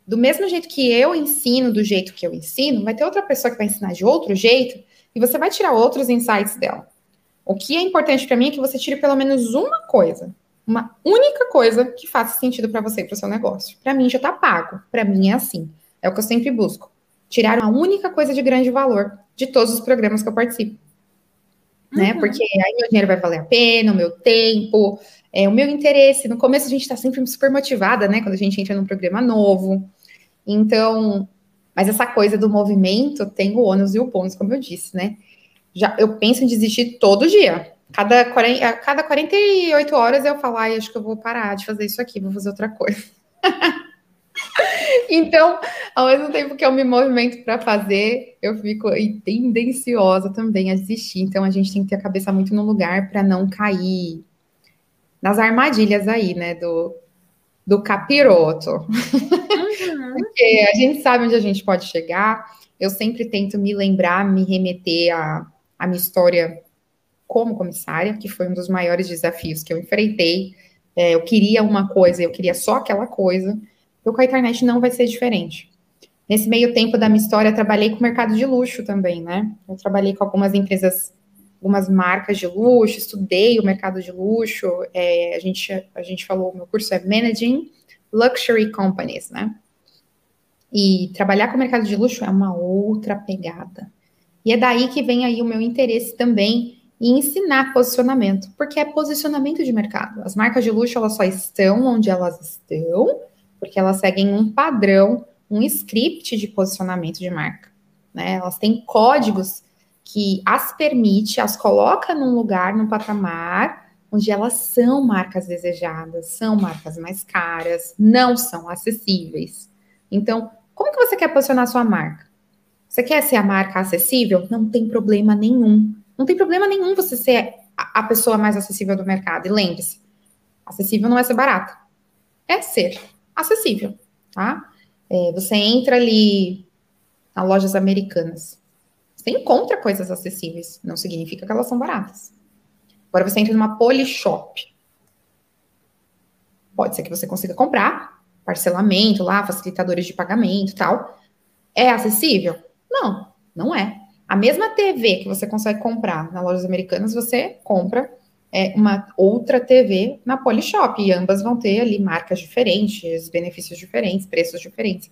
Do mesmo jeito que eu ensino do jeito que eu ensino, vai ter outra pessoa que vai ensinar de outro jeito e você vai tirar outros insights dela. O que é importante para mim é que você tire pelo menos uma coisa, uma única coisa que faça sentido para você e para o seu negócio. Para mim já está pago. Para mim é assim. É o que eu sempre busco. Tirar uma única coisa de grande valor de todos os programas que eu participo. Né? Uhum. Porque aí meu dinheiro vai valer a pena, o meu tempo, é, o meu interesse. No começo a gente está sempre super motivada, né? Quando a gente entra num programa novo. Então, mas essa coisa do movimento tem o ônus e o bônus, como eu disse, né? Já, eu penso em desistir todo dia. Cada, 40, cada 48 horas eu falo, ai, acho que eu vou parar de fazer isso aqui, vou fazer outra coisa. então, ao mesmo tempo que eu me movimento para fazer, eu fico tendenciosa também a desistir. Então, a gente tem que ter a cabeça muito no lugar para não cair nas armadilhas aí, né, do, do capiroto. Uhum. Porque a gente sabe onde a gente pode chegar. Eu sempre tento me lembrar, me remeter à, à minha história como comissária, que foi um dos maiores desafios que eu enfrentei. É, eu queria uma coisa, eu queria só aquela coisa. Eu com a internet não vai ser diferente. Nesse meio tempo da minha história, trabalhei com o mercado de luxo também, né? Eu trabalhei com algumas empresas algumas marcas de luxo, estudei o mercado de luxo, é, a, gente, a gente falou, meu curso é Managing Luxury Companies, né? E trabalhar com o mercado de luxo é uma outra pegada. E é daí que vem aí o meu interesse também em ensinar posicionamento, porque é posicionamento de mercado. As marcas de luxo, elas só estão onde elas estão, porque elas seguem um padrão, um script de posicionamento de marca. Né? Elas têm códigos que as permite, as coloca num lugar, num patamar, onde elas são marcas desejadas, são marcas mais caras, não são acessíveis. Então, como que você quer posicionar sua marca? Você quer ser a marca acessível? Não tem problema nenhum. Não tem problema nenhum você ser a pessoa mais acessível do mercado. E lembre-se, acessível não é ser barata. É ser acessível, tá? É, você entra ali nas lojas americanas. Você encontra coisas acessíveis. Não significa que elas são baratas. Agora você entra numa Polishop. Pode ser que você consiga comprar, parcelamento lá, facilitadores de pagamento tal. É acessível? Não, não é. A mesma TV que você consegue comprar nas lojas americanas, você compra é, uma outra TV na Polishop. E ambas vão ter ali marcas diferentes, benefícios diferentes, preços diferentes.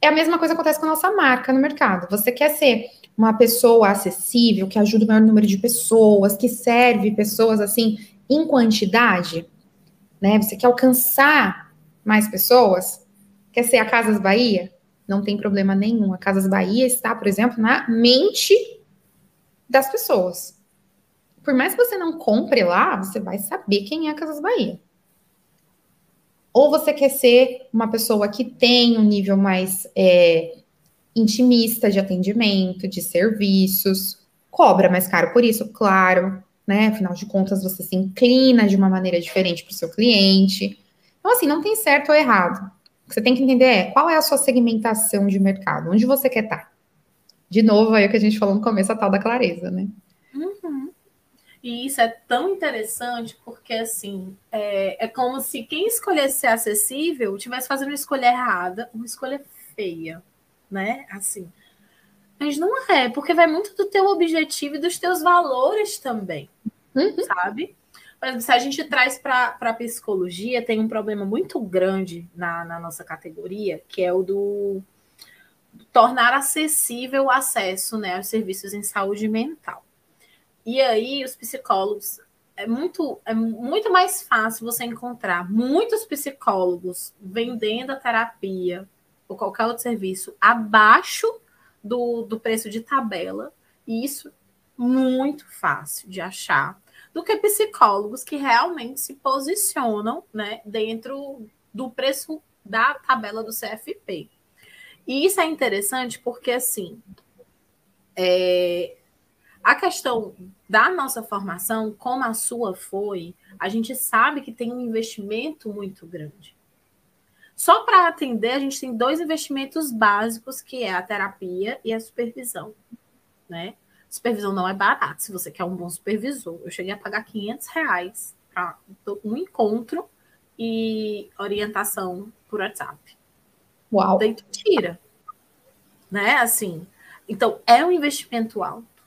É a mesma coisa que acontece com a nossa marca no mercado. Você quer ser uma pessoa acessível, que ajuda o maior número de pessoas, que serve pessoas assim em quantidade, né? Você quer alcançar mais pessoas? Quer ser a Casas Bahia? não tem problema nenhum. A Casas Bahia está, por exemplo, na mente das pessoas. Por mais que você não compre lá, você vai saber quem é a Casas Bahia. Ou você quer ser uma pessoa que tem um nível mais é, intimista de atendimento, de serviços, cobra mais caro por isso, claro, né? Afinal de contas, você se inclina de uma maneira diferente para o seu cliente. Então, assim, não tem certo ou errado. O que você tem que entender é qual é a sua segmentação de mercado, onde você quer estar. De novo, aí o que a gente falou no começo, a tal da clareza, né? Uhum. E isso é tão interessante porque, assim, é, é como se quem escolhesse ser acessível estivesse fazendo uma escolha errada, uma escolha feia, né? Assim. Mas não é, porque vai muito do teu objetivo e dos teus valores também, uhum. sabe? Por exemplo, se a gente traz para a psicologia, tem um problema muito grande na, na nossa categoria, que é o do tornar acessível o acesso né, aos serviços em saúde mental. E aí, os psicólogos, é muito, é muito mais fácil você encontrar muitos psicólogos vendendo a terapia ou qualquer outro serviço abaixo do, do preço de tabela, e isso muito fácil de achar do que psicólogos que realmente se posicionam né, dentro do preço da tabela do CFP. E isso é interessante porque, assim, é, a questão da nossa formação, como a sua foi, a gente sabe que tem um investimento muito grande. Só para atender, a gente tem dois investimentos básicos, que é a terapia e a supervisão, né? Supervisão não é barato, se você quer um bom supervisor. Eu cheguei a pagar 500 reais para um encontro e orientação por WhatsApp. Uau! Daí tu tira. Né? Assim, então, é um investimento alto.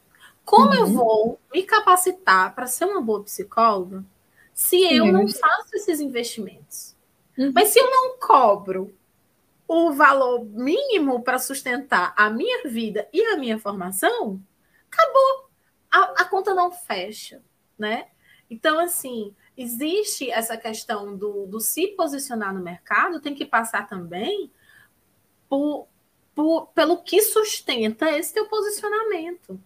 Como uhum. eu vou me capacitar para ser uma boa psicóloga se eu uhum. não faço esses investimentos? Uhum. Mas se eu não cobro o valor mínimo para sustentar a minha vida e a minha formação, acabou. A, a conta não fecha, né? Então, assim, existe essa questão do, do se posicionar no mercado, tem que passar também por, por, pelo que sustenta esse teu posicionamento.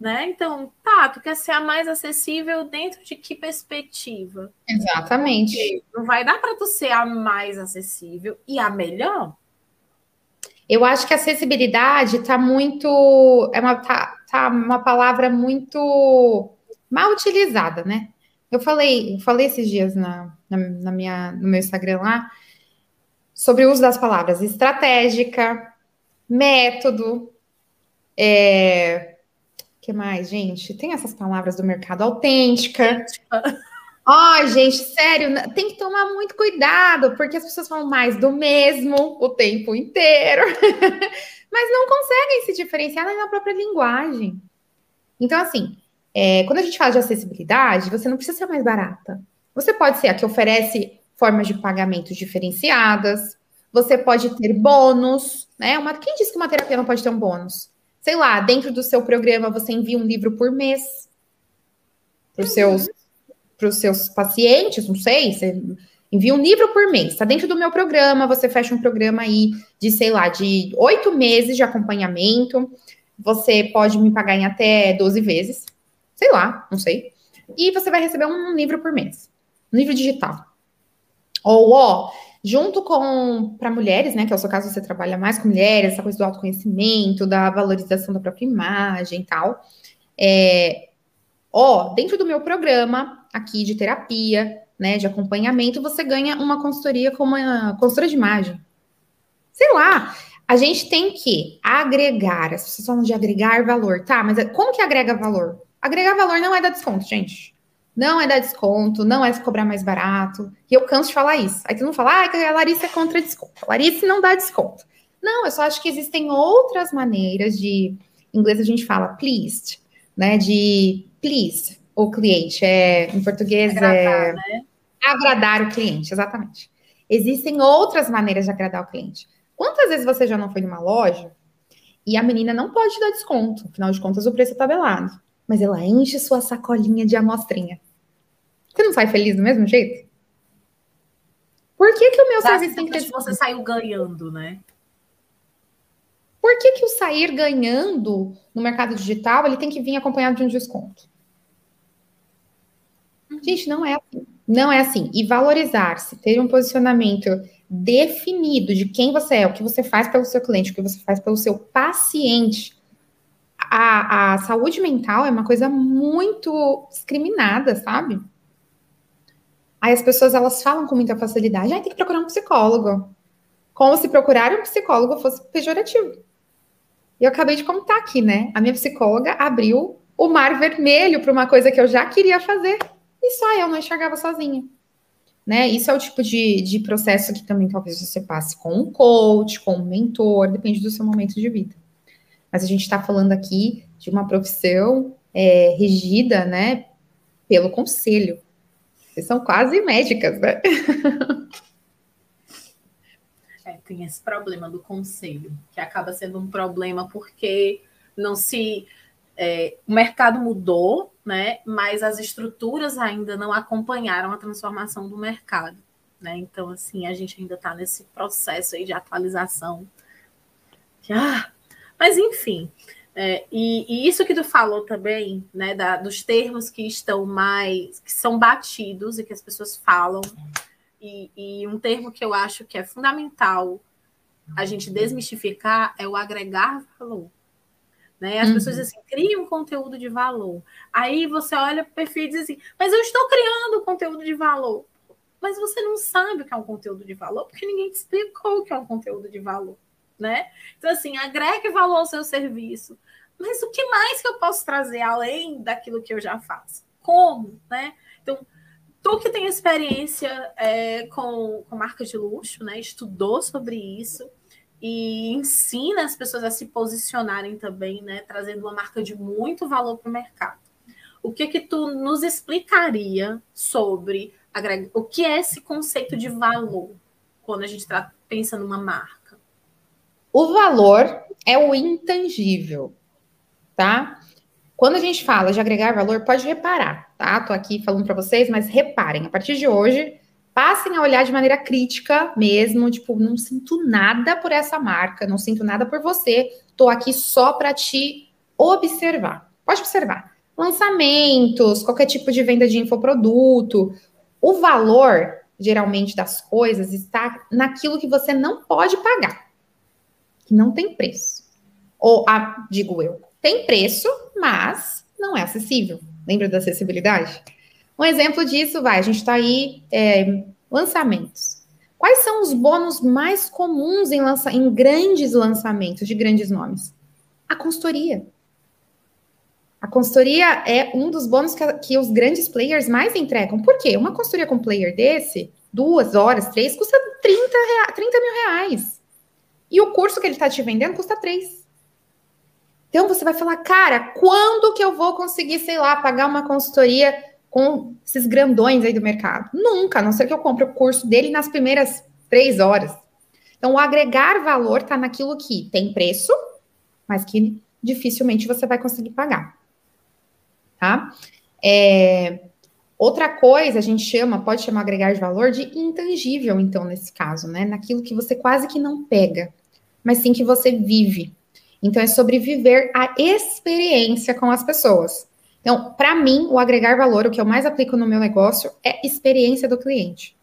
Né? Então, tá, tu quer ser a mais acessível dentro de que perspectiva? Exatamente. Porque não vai dar para tu ser a mais acessível e a melhor? Eu acho que acessibilidade está muito. É uma, tá, tá uma palavra muito mal utilizada, né? Eu falei, eu falei esses dias na, na, na, minha, no meu Instagram lá sobre o uso das palavras estratégica, método, é, que mais, gente? Tem essas palavras do mercado autêntica. Ai, gente, sério, tem que tomar muito cuidado, porque as pessoas falam mais do mesmo o tempo inteiro, mas não conseguem se diferenciar na própria linguagem. Então, assim, é, quando a gente fala de acessibilidade, você não precisa ser mais barata. Você pode ser a que oferece formas de pagamento diferenciadas, você pode ter bônus, né? Uma, quem disse que uma terapia não pode ter um bônus? Sei lá, dentro do seu programa você envia um livro por mês para os seus para os seus pacientes, não sei, você envia um livro por mês, está dentro do meu programa, você fecha um programa aí de, sei lá, de oito meses de acompanhamento, você pode me pagar em até 12 vezes, sei lá, não sei, e você vai receber um livro por mês, um livro digital. Ou, ó, junto com para mulheres, né? Que é o seu caso, você trabalha mais com mulheres, essa coisa do autoconhecimento, da valorização da própria imagem e tal. É, ó, dentro do meu programa aqui de terapia, né, de acompanhamento, você ganha uma consultoria como uma consultora de imagem. Sei lá, a gente tem que agregar, as pessoas falam de agregar valor, tá? Mas como que agrega valor? Agregar valor não é dar desconto, gente. Não é dar desconto, não é se cobrar mais barato. E eu canso de falar isso. Aí tu não fala, ah, a Larissa é contra desconto. A Larissa não dá desconto. Não, eu só acho que existem outras maneiras de. Em inglês a gente fala pleased, né? De please o cliente. É, em português agradar, é. Né? Agradar o cliente, exatamente. Existem outras maneiras de agradar o cliente. Quantas vezes você já não foi numa loja e a menina não pode dar desconto? Afinal de contas, o preço é tabelado. Mas ela enche sua sacolinha de amostrinha. Você não sai feliz do mesmo jeito? Por que, que o meu serviço tem que ter. Você saiu ganhando, né? Por que, que o sair ganhando no mercado digital ele tem que vir acompanhado de um desconto? Uhum. Gente, não é assim. Não é assim. E valorizar-se, ter um posicionamento definido de quem você é, o que você faz pelo seu cliente, o que você faz pelo seu paciente. A, a saúde mental é uma coisa muito discriminada, sabe? Aí as pessoas elas falam com muita facilidade, ah, tem que procurar um psicólogo. Como se procurar um psicólogo fosse pejorativo. E eu acabei de contar aqui, né? A minha psicóloga abriu o mar vermelho para uma coisa que eu já queria fazer. E só eu não enxergava sozinha. Né? Isso é o tipo de, de processo que também talvez você passe com um coach, com um mentor, depende do seu momento de vida. Mas a gente está falando aqui de uma profissão é, regida, né, pelo conselho, vocês são quase médicas, né? É, tem esse problema do conselho, que acaba sendo um problema porque não se. É, o mercado mudou, né? Mas as estruturas ainda não acompanharam a transformação do mercado. Né? Então, assim, a gente ainda está nesse processo aí de atualização. Ah, mas, enfim, é, e, e, isso que tu falou também, né, da, dos termos que estão mais, que são batidos e que as pessoas falam, e, e, um termo que eu acho que é fundamental a gente desmistificar é o agregar valor. Né? As uhum. pessoas dizem assim, cria um conteúdo de valor. Aí você olha para o perfil e diz assim, mas eu estou criando conteúdo de valor. Mas você não sabe o que é um conteúdo de valor, porque ninguém te explicou o que é um conteúdo de valor né? Então, assim, agregue valor ao seu serviço. Mas o que mais que eu posso trazer além daquilo que eu já faço? Como, né? Então, tu que tem experiência é, com, com marca de luxo, né? Estudou sobre isso e ensina as pessoas a se posicionarem também, né? Trazendo uma marca de muito valor para o mercado. O que que tu nos explicaria sobre o que é esse conceito de valor quando a gente está pensando numa marca? O valor é o intangível, tá? Quando a gente fala de agregar valor, pode reparar, tá? Tô aqui falando para vocês, mas reparem, a partir de hoje, passem a olhar de maneira crítica mesmo, tipo, não sinto nada por essa marca, não sinto nada por você, tô aqui só para te observar. Pode observar. Lançamentos, qualquer tipo de venda de infoproduto, o valor geralmente das coisas está naquilo que você não pode pagar que não tem preço. Ou, a, digo eu, tem preço, mas não é acessível. Lembra da acessibilidade? Um exemplo disso vai, a gente está aí, é, lançamentos. Quais são os bônus mais comuns em, lança, em grandes lançamentos de grandes nomes? A consultoria. A consultoria é um dos bônus que, que, os grandes players mais entregam. Por quê? Uma consultoria com player desse, duas horas, três, custa 30, rea, 30 mil reais. E o curso que ele está te vendendo custa três. Então você vai falar, cara, quando que eu vou conseguir, sei lá, pagar uma consultoria com esses grandões aí do mercado? Nunca, a não ser que eu compre o curso dele nas primeiras três horas. Então, o agregar valor está naquilo que tem preço, mas que dificilmente você vai conseguir pagar. Tá? É, outra coisa, a gente chama, pode chamar agregar de valor de intangível, então, nesse caso, né? Naquilo que você quase que não pega mas sim que você vive. Então, é sobre viver a experiência com as pessoas. Então, para mim, o agregar valor, o que eu mais aplico no meu negócio, é experiência do cliente.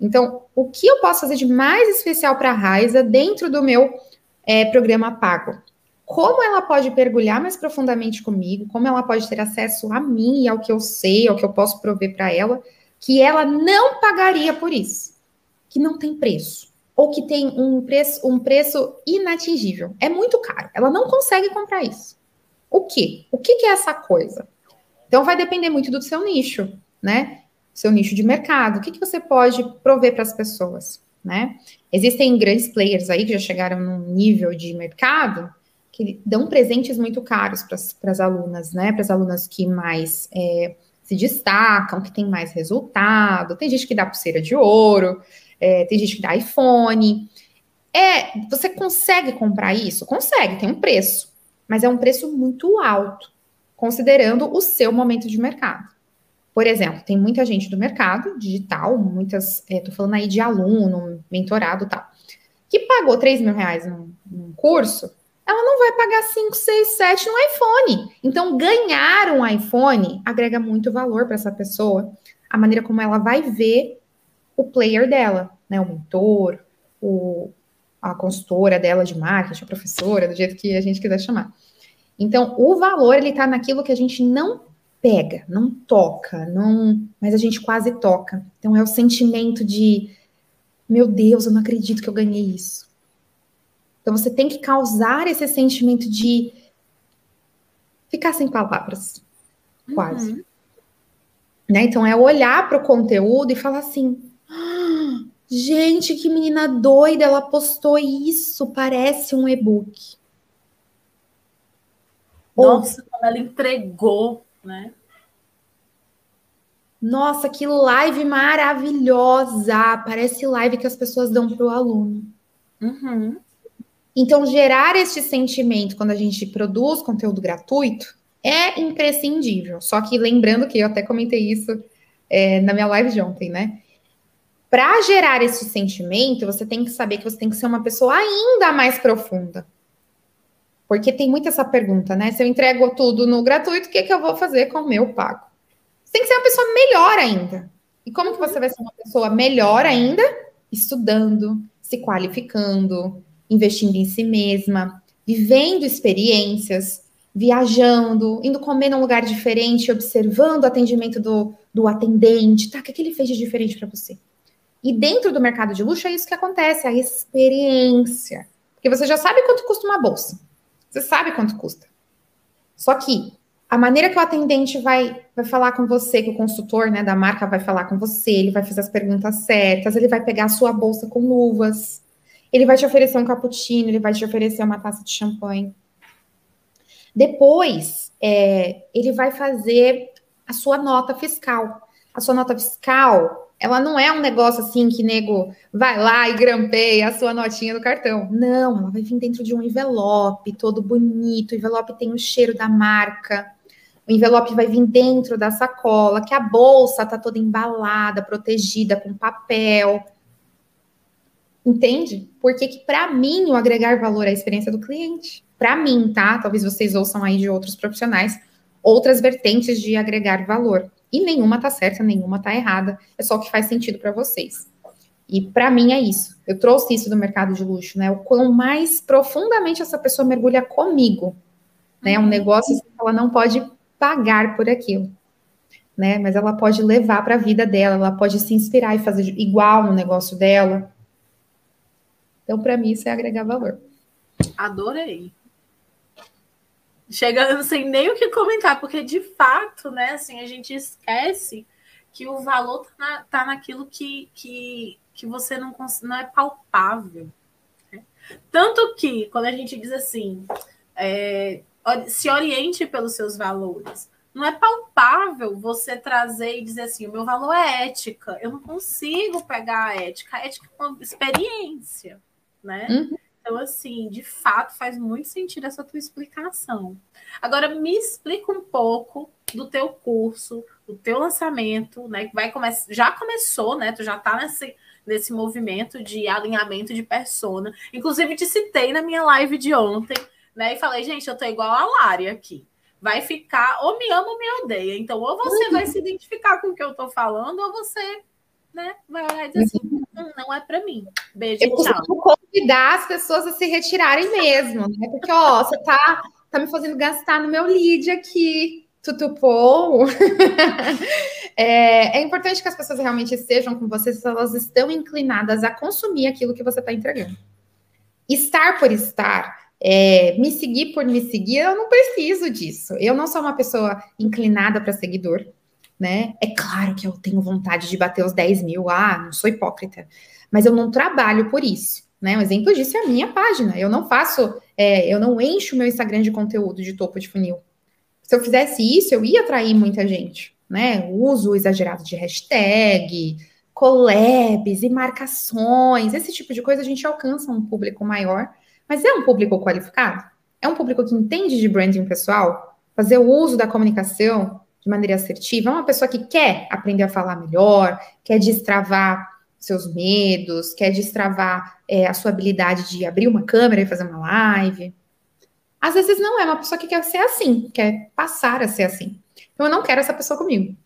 Então, o que eu posso fazer de mais especial para a Raiza dentro do meu é, programa pago? Como ela pode mergulhar mais profundamente comigo? Como ela pode ter acesso a mim e ao que eu sei, ao que eu posso prover para ela, que ela não pagaria por isso, que não tem preço ou que tem um preço, um preço inatingível. É muito caro. Ela não consegue comprar isso. O que? O que, que é essa coisa? Então vai depender muito do seu nicho, né? Seu nicho de mercado. O que, que você pode prover para as pessoas, né? Existem grandes players aí que já chegaram num nível de mercado que dão presentes muito caros para as alunas, né? Para as alunas que mais é, se destacam, que tem mais resultado. Tem gente que dá pulseira de ouro, é, tem gente que dá iPhone. É, você consegue comprar isso? Consegue, tem um preço, mas é um preço muito alto, considerando o seu momento de mercado. Por exemplo, tem muita gente do mercado digital, muitas, estou é, falando aí de aluno, mentorado tal, que pagou 3 mil reais num, num curso, ela não vai pagar 5, 6, 7 no iPhone. Então, ganhar um iPhone agrega muito valor para essa pessoa, a maneira como ela vai ver o player dela, né? O mentor, o, a consultora dela de marketing, a professora, do jeito que a gente quiser chamar. Então, o valor ele está naquilo que a gente não pega, não toca, não, mas a gente quase toca. Então é o sentimento de meu Deus, eu não acredito que eu ganhei isso. Então você tem que causar esse sentimento de ficar sem palavras, quase. Uhum. Né? Então é olhar para o conteúdo e falar assim: Gente, que menina doida, ela postou isso, parece um e-book. Nossa, como ela entregou, né? Nossa, que live maravilhosa! Parece live que as pessoas dão para o aluno. Uhum. Então, gerar este sentimento quando a gente produz conteúdo gratuito é imprescindível. Só que lembrando que eu até comentei isso é, na minha live de ontem, né? Para gerar esse sentimento, você tem que saber que você tem que ser uma pessoa ainda mais profunda. Porque tem muito essa pergunta, né? Se eu entrego tudo no gratuito, o que, que eu vou fazer com o meu pago? Você tem que ser uma pessoa melhor ainda. E como que você vai ser uma pessoa melhor ainda? Estudando, se qualificando, investindo em si mesma, vivendo experiências, viajando, indo comer num lugar diferente, observando o atendimento do, do atendente, tá? O que, é que ele fez de diferente para você? E dentro do mercado de luxo é isso que acontece, a experiência. Porque você já sabe quanto custa uma bolsa. Você sabe quanto custa. Só que a maneira que o atendente vai, vai falar com você, que o consultor né, da marca vai falar com você, ele vai fazer as perguntas certas, ele vai pegar a sua bolsa com luvas, ele vai te oferecer um cappuccino, ele vai te oferecer uma taça de champanhe. Depois, é, ele vai fazer a sua nota fiscal. A sua nota fiscal ela não é um negócio assim que nego vai lá e grampeia a sua notinha do cartão. Não, ela vai vir dentro de um envelope todo bonito. O envelope tem o cheiro da marca. O envelope vai vir dentro da sacola, que a bolsa tá toda embalada, protegida com papel. Entende? Porque que para mim o agregar valor a experiência do cliente. Para mim, tá? Talvez vocês ouçam aí de outros profissionais outras vertentes de agregar valor. E nenhuma tá certa, nenhuma tá errada. É só o que faz sentido para vocês. E para mim é isso. Eu trouxe isso do mercado de luxo, né? O quão mais profundamente essa pessoa mergulha comigo, né? Um uhum. negócio que ela não pode pagar por aquilo, né? Mas ela pode levar para a vida dela, ela pode se inspirar e fazer igual no negócio dela. Então, para mim, isso é agregar valor. Adorei. Chega, não sei nem o que comentar, porque de fato, né, assim, a gente esquece que o valor tá, na, tá naquilo que, que, que você não, não é palpável. Né? Tanto que, quando a gente diz assim, é, se oriente pelos seus valores, não é palpável você trazer e dizer assim: o meu valor é ética. Eu não consigo pegar a ética. A ética é uma experiência, né? Uhum. Então, assim, de fato, faz muito sentido essa tua explicação. Agora, me explica um pouco do teu curso, do teu lançamento, né? Que vai começar, já começou, né? Tu já tá nesse, nesse movimento de alinhamento de persona. Inclusive, te citei na minha live de ontem, né? E falei, gente, eu tô igual a Lari aqui. Vai ficar, ou me ama ou me odeia. Então, ou você vai se identificar com o que eu tô falando, ou você né, vai olhar e dizer assim, hum, não é para mim. Beijo, eu tchau. convidar as pessoas a se retirarem mesmo, né? Porque, ó, você tá, tá me fazendo gastar no meu lead aqui, tutupom. é, é importante que as pessoas realmente estejam com você se elas estão inclinadas a consumir aquilo que você está entregando. Estar por estar, é, me seguir por me seguir, eu não preciso disso. Eu não sou uma pessoa inclinada para seguidor né? É claro que eu tenho vontade de bater os 10 mil, ah, não sou hipócrita, mas eu não trabalho por isso, né? Um exemplo disso é a minha página. Eu não faço, é, eu não encho meu Instagram de conteúdo de topo de funil. Se eu fizesse isso, eu ia atrair muita gente, né? Uso exagerado de hashtag, collabs e marcações, esse tipo de coisa a gente alcança um público maior, mas é um público qualificado? É um público que entende de branding pessoal? Fazer o uso da comunicação de maneira assertiva, é uma pessoa que quer aprender a falar melhor, quer destravar seus medos, quer destravar é, a sua habilidade de abrir uma câmera e fazer uma live. Às vezes não é uma pessoa que quer ser assim, quer passar a ser assim. Então eu não quero essa pessoa comigo.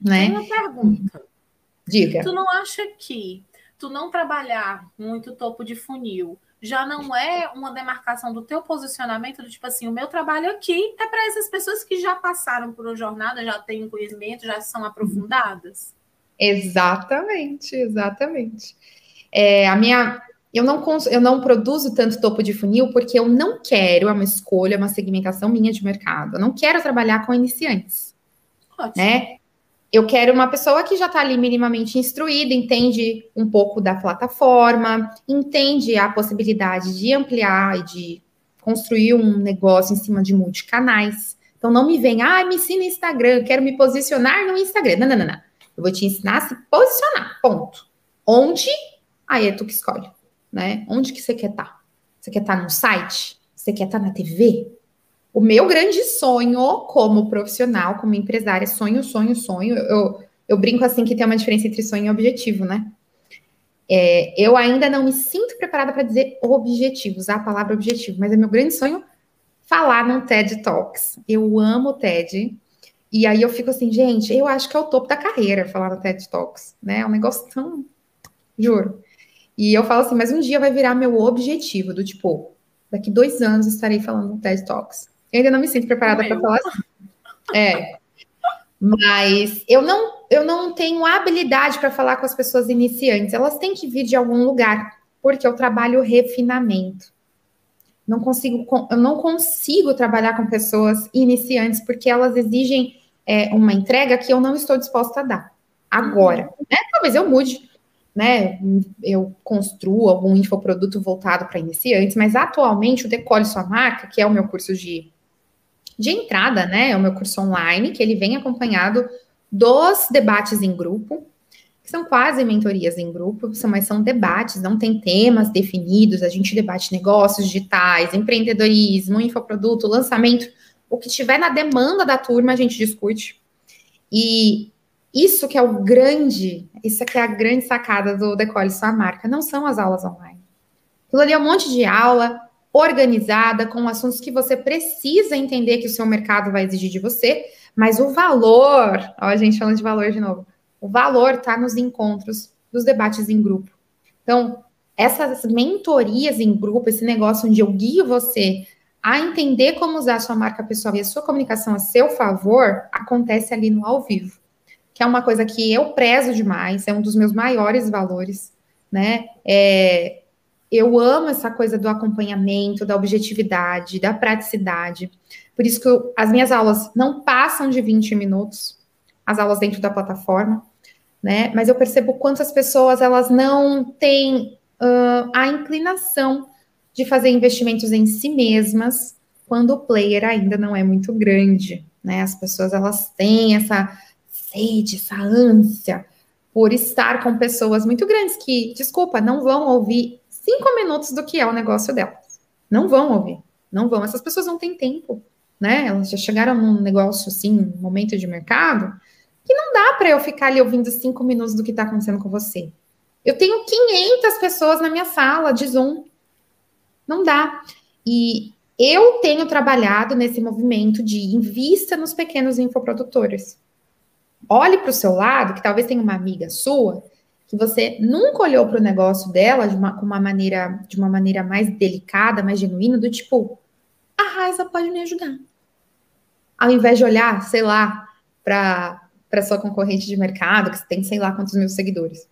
Né? Tem uma pergunta. Diga. Tu não acha que tu não trabalhar muito topo de funil já não é uma demarcação do teu posicionamento, do tipo assim, o meu trabalho aqui é para essas pessoas que já passaram por uma jornada, já têm conhecimento, já são aprofundadas? Exatamente, exatamente. É, a minha, eu não, eu não produzo tanto topo de funil porque eu não quero, é uma escolha, é uma segmentação minha de mercado. Eu não quero trabalhar com iniciantes. Ótimo. Né? Eu quero uma pessoa que já está ali minimamente instruída, entende um pouco da plataforma, entende a possibilidade de ampliar e de construir um negócio em cima de multicanais. Então não me vem, ah, me ensina Instagram, quero me posicionar no Instagram. Não, não, não, não. Eu vou te ensinar a se posicionar, ponto. Onde? Aí é tu que escolhe, né? Onde que você quer estar? Tá? Você quer estar tá no site? Você quer estar tá na TV? O meu grande sonho como profissional, como empresária, sonho, sonho, sonho. Eu, eu brinco assim que tem uma diferença entre sonho e objetivo, né? É, eu ainda não me sinto preparada para dizer objetivo, usar a palavra objetivo, mas é meu grande sonho falar num TED Talks. Eu amo o TED. E aí eu fico assim, gente, eu acho que é o topo da carreira falar no TED Talks, né? É um negócio tão. Juro. E eu falo assim, mas um dia vai virar meu objetivo, do tipo, daqui dois anos estarei falando no TED Talks. Eu ainda não me sinto preparada para falar assim. É. Mas eu não, eu não tenho habilidade para falar com as pessoas iniciantes. Elas têm que vir de algum lugar, porque eu trabalho refinamento. Não consigo, eu não consigo trabalhar com pessoas iniciantes porque elas exigem é, uma entrega que eu não estou disposta a dar agora. Né? Talvez eu mude, né? Eu construo algum infoproduto voltado para iniciantes, mas atualmente o Decole Sua Marca, que é o meu curso de de entrada, né? É o meu curso online, que ele vem acompanhado dos debates em grupo, que são quase mentorias em grupo, mas são debates, não tem temas definidos, a gente debate negócios digitais, empreendedorismo, infoproduto, lançamento, o que tiver na demanda da turma, a gente discute. E isso que é o grande, isso que é a grande sacada do Decole Sua Marca, não são as aulas online. Aquilo ali é um monte de aula, organizada, com assuntos que você precisa entender que o seu mercado vai exigir de você, mas o valor, ó, a gente falando de valor de novo, o valor está nos encontros, dos debates em grupo. Então, essas mentorias em grupo, esse negócio onde eu guio você a entender como usar a sua marca pessoal e a sua comunicação a seu favor, acontece ali no ao vivo, que é uma coisa que eu prezo demais, é um dos meus maiores valores, né? É, eu amo essa coisa do acompanhamento, da objetividade, da praticidade. Por isso que eu, as minhas aulas não passam de 20 minutos, as aulas dentro da plataforma, né? Mas eu percebo quantas pessoas elas não têm uh, a inclinação de fazer investimentos em si mesmas quando o player ainda não é muito grande, né? As pessoas elas têm essa sede, essa ânsia por estar com pessoas muito grandes que, desculpa, não vão ouvir cinco minutos do que é o negócio delas. Não vão ouvir, não vão. Essas pessoas não têm tempo, né? Elas já chegaram num negócio assim, momento de mercado, que não dá para eu ficar ali ouvindo cinco minutos do que está acontecendo com você. Eu tenho 500 pessoas na minha sala de Zoom. Não dá. E eu tenho trabalhado nesse movimento de invista nos pequenos infoprodutores. Olhe para o seu lado, que talvez tenha uma amiga sua, que você nunca olhou para o negócio dela de uma, uma maneira, de uma maneira mais delicada, mais genuína, do tipo, a Raiza pode me ajudar. Ao invés de olhar, sei lá, para sua concorrente de mercado, que tem sei lá quantos mil seguidores.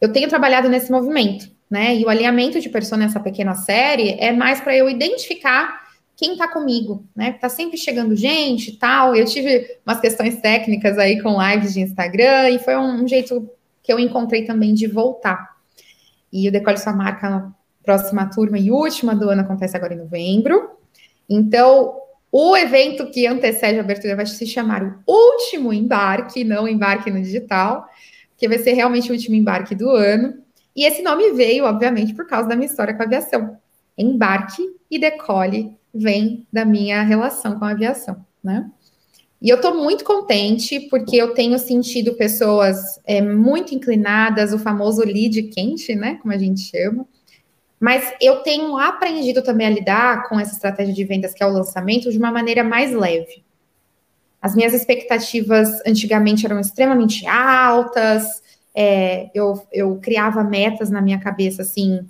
Eu tenho trabalhado nesse movimento, né? E o alinhamento de persona nessa pequena série é mais para eu identificar quem está comigo, né? Tá sempre chegando gente e tal. Eu tive umas questões técnicas aí com lives de Instagram e foi um jeito que eu encontrei também de voltar. E o Decole Sua Marca, próxima turma e última do ano, acontece agora em novembro. Então, o evento que antecede a abertura vai se chamar o último embarque, não embarque no digital, que vai ser realmente o último embarque do ano. E esse nome veio, obviamente, por causa da minha história com a aviação. Embarque e decole vem da minha relação com a aviação, né? E eu estou muito contente porque eu tenho sentido pessoas é, muito inclinadas, o famoso lead quente, né? Como a gente chama. Mas eu tenho aprendido também a lidar com essa estratégia de vendas que é o lançamento de uma maneira mais leve. As minhas expectativas antigamente eram extremamente altas, é, eu, eu criava metas na minha cabeça assim,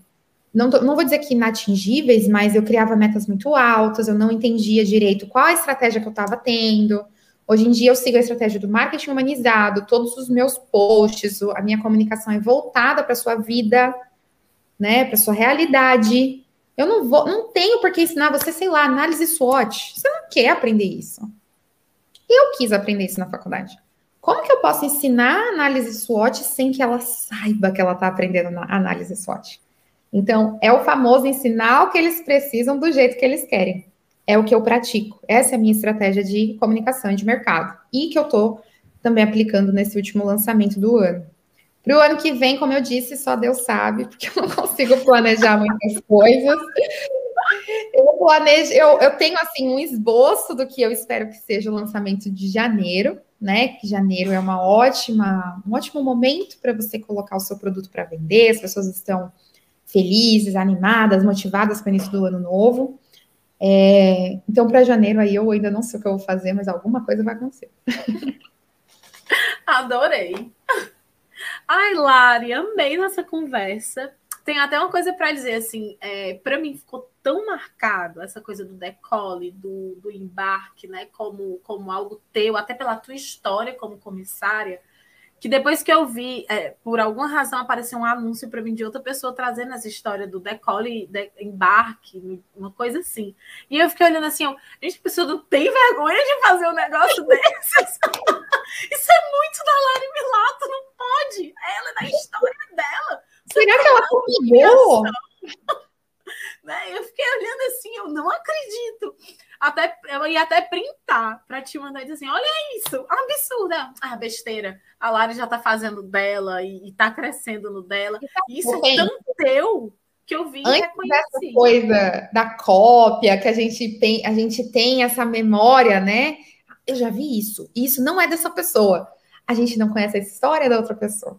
não, não vou dizer que inatingíveis, mas eu criava metas muito altas, eu não entendia direito qual a estratégia que eu estava tendo. Hoje em dia eu sigo a estratégia do marketing humanizado, todos os meus posts, a minha comunicação é voltada para a sua vida, né, para sua realidade. Eu não vou, não tenho por que ensinar você, sei lá, análise SWOT. Você não quer aprender isso. Eu quis aprender isso na faculdade. Como que eu posso ensinar análise SWOT sem que ela saiba que ela está aprendendo na análise SWOT? Então, é o famoso ensinar o que eles precisam do jeito que eles querem é o que eu pratico. Essa é a minha estratégia de comunicação e de mercado. E que eu estou também aplicando nesse último lançamento do ano. Para o ano que vem, como eu disse, só Deus sabe, porque eu não consigo planejar muitas coisas. Eu planejo, eu, eu tenho assim um esboço do que eu espero que seja o lançamento de janeiro, né? Que janeiro é uma ótima, um ótimo momento para você colocar o seu produto para vender, as pessoas estão felizes, animadas, motivadas para o início do ano novo. É, então, para janeiro aí eu ainda não sei o que eu vou fazer, mas alguma coisa vai acontecer. Adorei. Ai, Lari, amei nossa conversa. Tem até uma coisa para dizer assim, é, para mim ficou tão marcado essa coisa do decole, do, do embarque, né, como, como algo teu, até pela tua história como comissária, que depois que eu vi, é, por alguma razão apareceu um anúncio para mim de outra pessoa trazendo essa história do decole, de, embarque, uma coisa assim. E eu fiquei olhando assim, ó, gente, a pessoa não tem vergonha de fazer um negócio desses? Isso é muito da Lari Milato, não pode. Ela é da história dela. Você Será que ela copiou? né? Eu fiquei olhando assim, eu não acredito. Até, eu ia até printar para te mandar e dizer assim: olha isso, absurda. Ah, besteira. A Lari já tá fazendo dela e, e tá crescendo no dela. Tá isso é tão teu que eu vi Antes dessa coisa da cópia, que a gente tem, a gente tem essa memória, né? Eu já vi isso. Isso não é dessa pessoa. A gente não conhece a história da outra pessoa.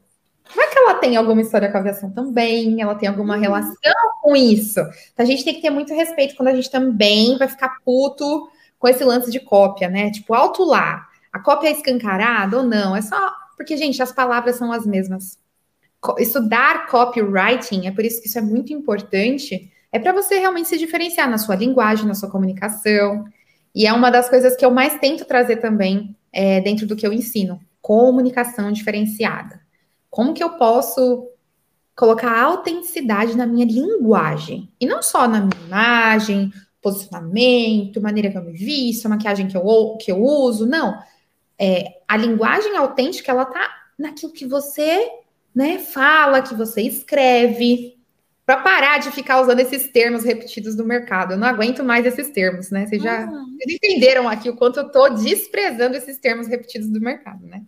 Vai que ela tem alguma história com a aviação também, ela tem alguma uhum. relação com isso. Então a gente tem que ter muito respeito quando a gente também vai ficar puto com esse lance de cópia, né? Tipo, alto lá. A cópia é escancarada ou não? É só porque, gente, as palavras são as mesmas. Estudar copywriting, é por isso que isso é muito importante, é para você realmente se diferenciar na sua linguagem, na sua comunicação. E é uma das coisas que eu mais tento trazer também é, dentro do que eu ensino: comunicação diferenciada. Como que eu posso colocar autenticidade na minha linguagem? E não só na minha imagem, posicionamento, maneira que eu me visto, a maquiagem que eu, que eu uso, não. É, a linguagem autêntica, ela tá naquilo que você né, fala, que você escreve, para parar de ficar usando esses termos repetidos no mercado. Eu não aguento mais esses termos, né? Vocês já vocês entenderam aqui o quanto eu estou desprezando esses termos repetidos do mercado, né?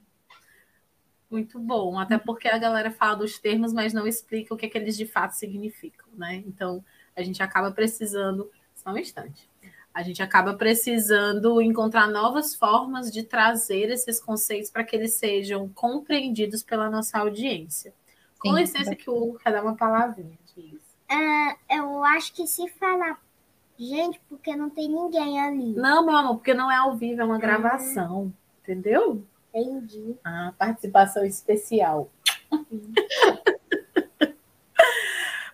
Muito bom, até porque a galera fala dos termos, mas não explica o que, é que eles de fato significam, né? Então, a gente acaba precisando. Só um instante. A gente acaba precisando encontrar novas formas de trazer esses conceitos para que eles sejam compreendidos pela nossa audiência. Com Sim, licença, que o Hugo quer dar uma palavrinha. Uh, eu acho que se falar, gente, porque não tem ninguém ali. Não, meu amor, porque não é ao vivo, é uma gravação. Entendeu? Entendi. Ah, participação especial.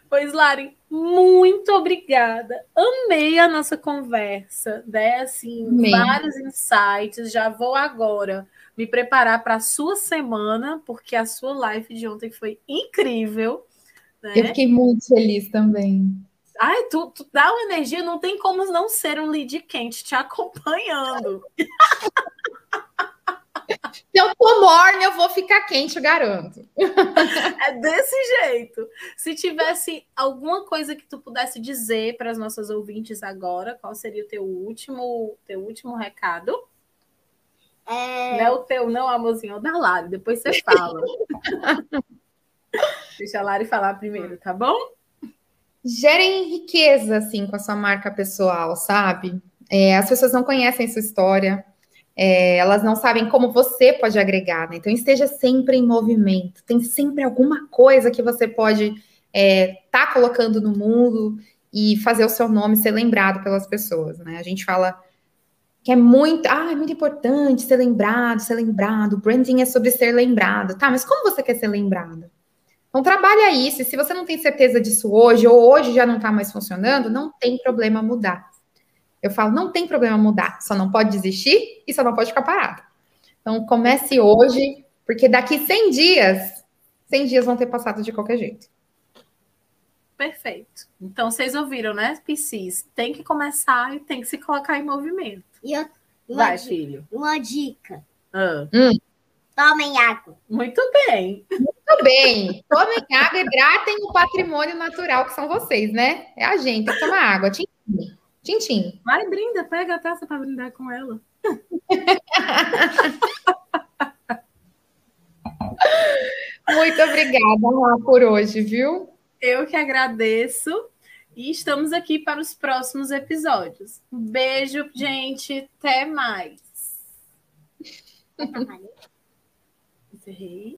pois, Lari, muito obrigada. Amei a nossa conversa, né? Assim, Amei. vários insights. Já vou agora me preparar para a sua semana, porque a sua live de ontem foi incrível. Né? Eu fiquei muito feliz também. Ai, tu, tu dá uma energia, não tem como não ser um lead quente te acompanhando. Se eu tô morna, eu vou ficar quente, eu garanto. É desse jeito. Se tivesse alguma coisa que tu pudesse dizer para as nossas ouvintes agora, qual seria o teu último, teu último recado? É, Não é o teu, não, amorzinho, é o da Lari. Depois você fala. Deixa a Lari falar primeiro, tá bom? Gerem riqueza, assim, com a sua marca pessoal, sabe? É, as pessoas não conhecem sua história, é, elas não sabem como você pode agregar, né? Então, esteja sempre em movimento. Tem sempre alguma coisa que você pode estar é, tá colocando no mundo e fazer o seu nome ser lembrado pelas pessoas, né? A gente fala que é muito, ah, é muito importante ser lembrado, ser lembrado. Branding é sobre ser lembrado, tá? Mas como você quer ser lembrado? Então, trabalha isso. E se você não tem certeza disso hoje, ou hoje já não está mais funcionando, não tem problema mudar. Eu falo, não tem problema mudar, só não pode desistir e só não pode ficar parado. Então, comece hoje, porque daqui 100 dias, 100 dias vão ter passado de qualquer jeito. Perfeito. Então, vocês ouviram, né, Piscis? Tem que começar e tem que se colocar em movimento. e eu- uma, Vai, di- filho. uma dica. Ah, Tomem água. muito bem. Tudo bem, tomem água, hidratem o patrimônio natural que são vocês, né? É a gente, que tomar água. Tintim, tintim. Vai, brinda, pega a taça para brindar com ela. Muito obrigada, Rá, por hoje, viu? Eu que agradeço. E estamos aqui para os próximos episódios. Um beijo, gente. Até mais. Encerrei.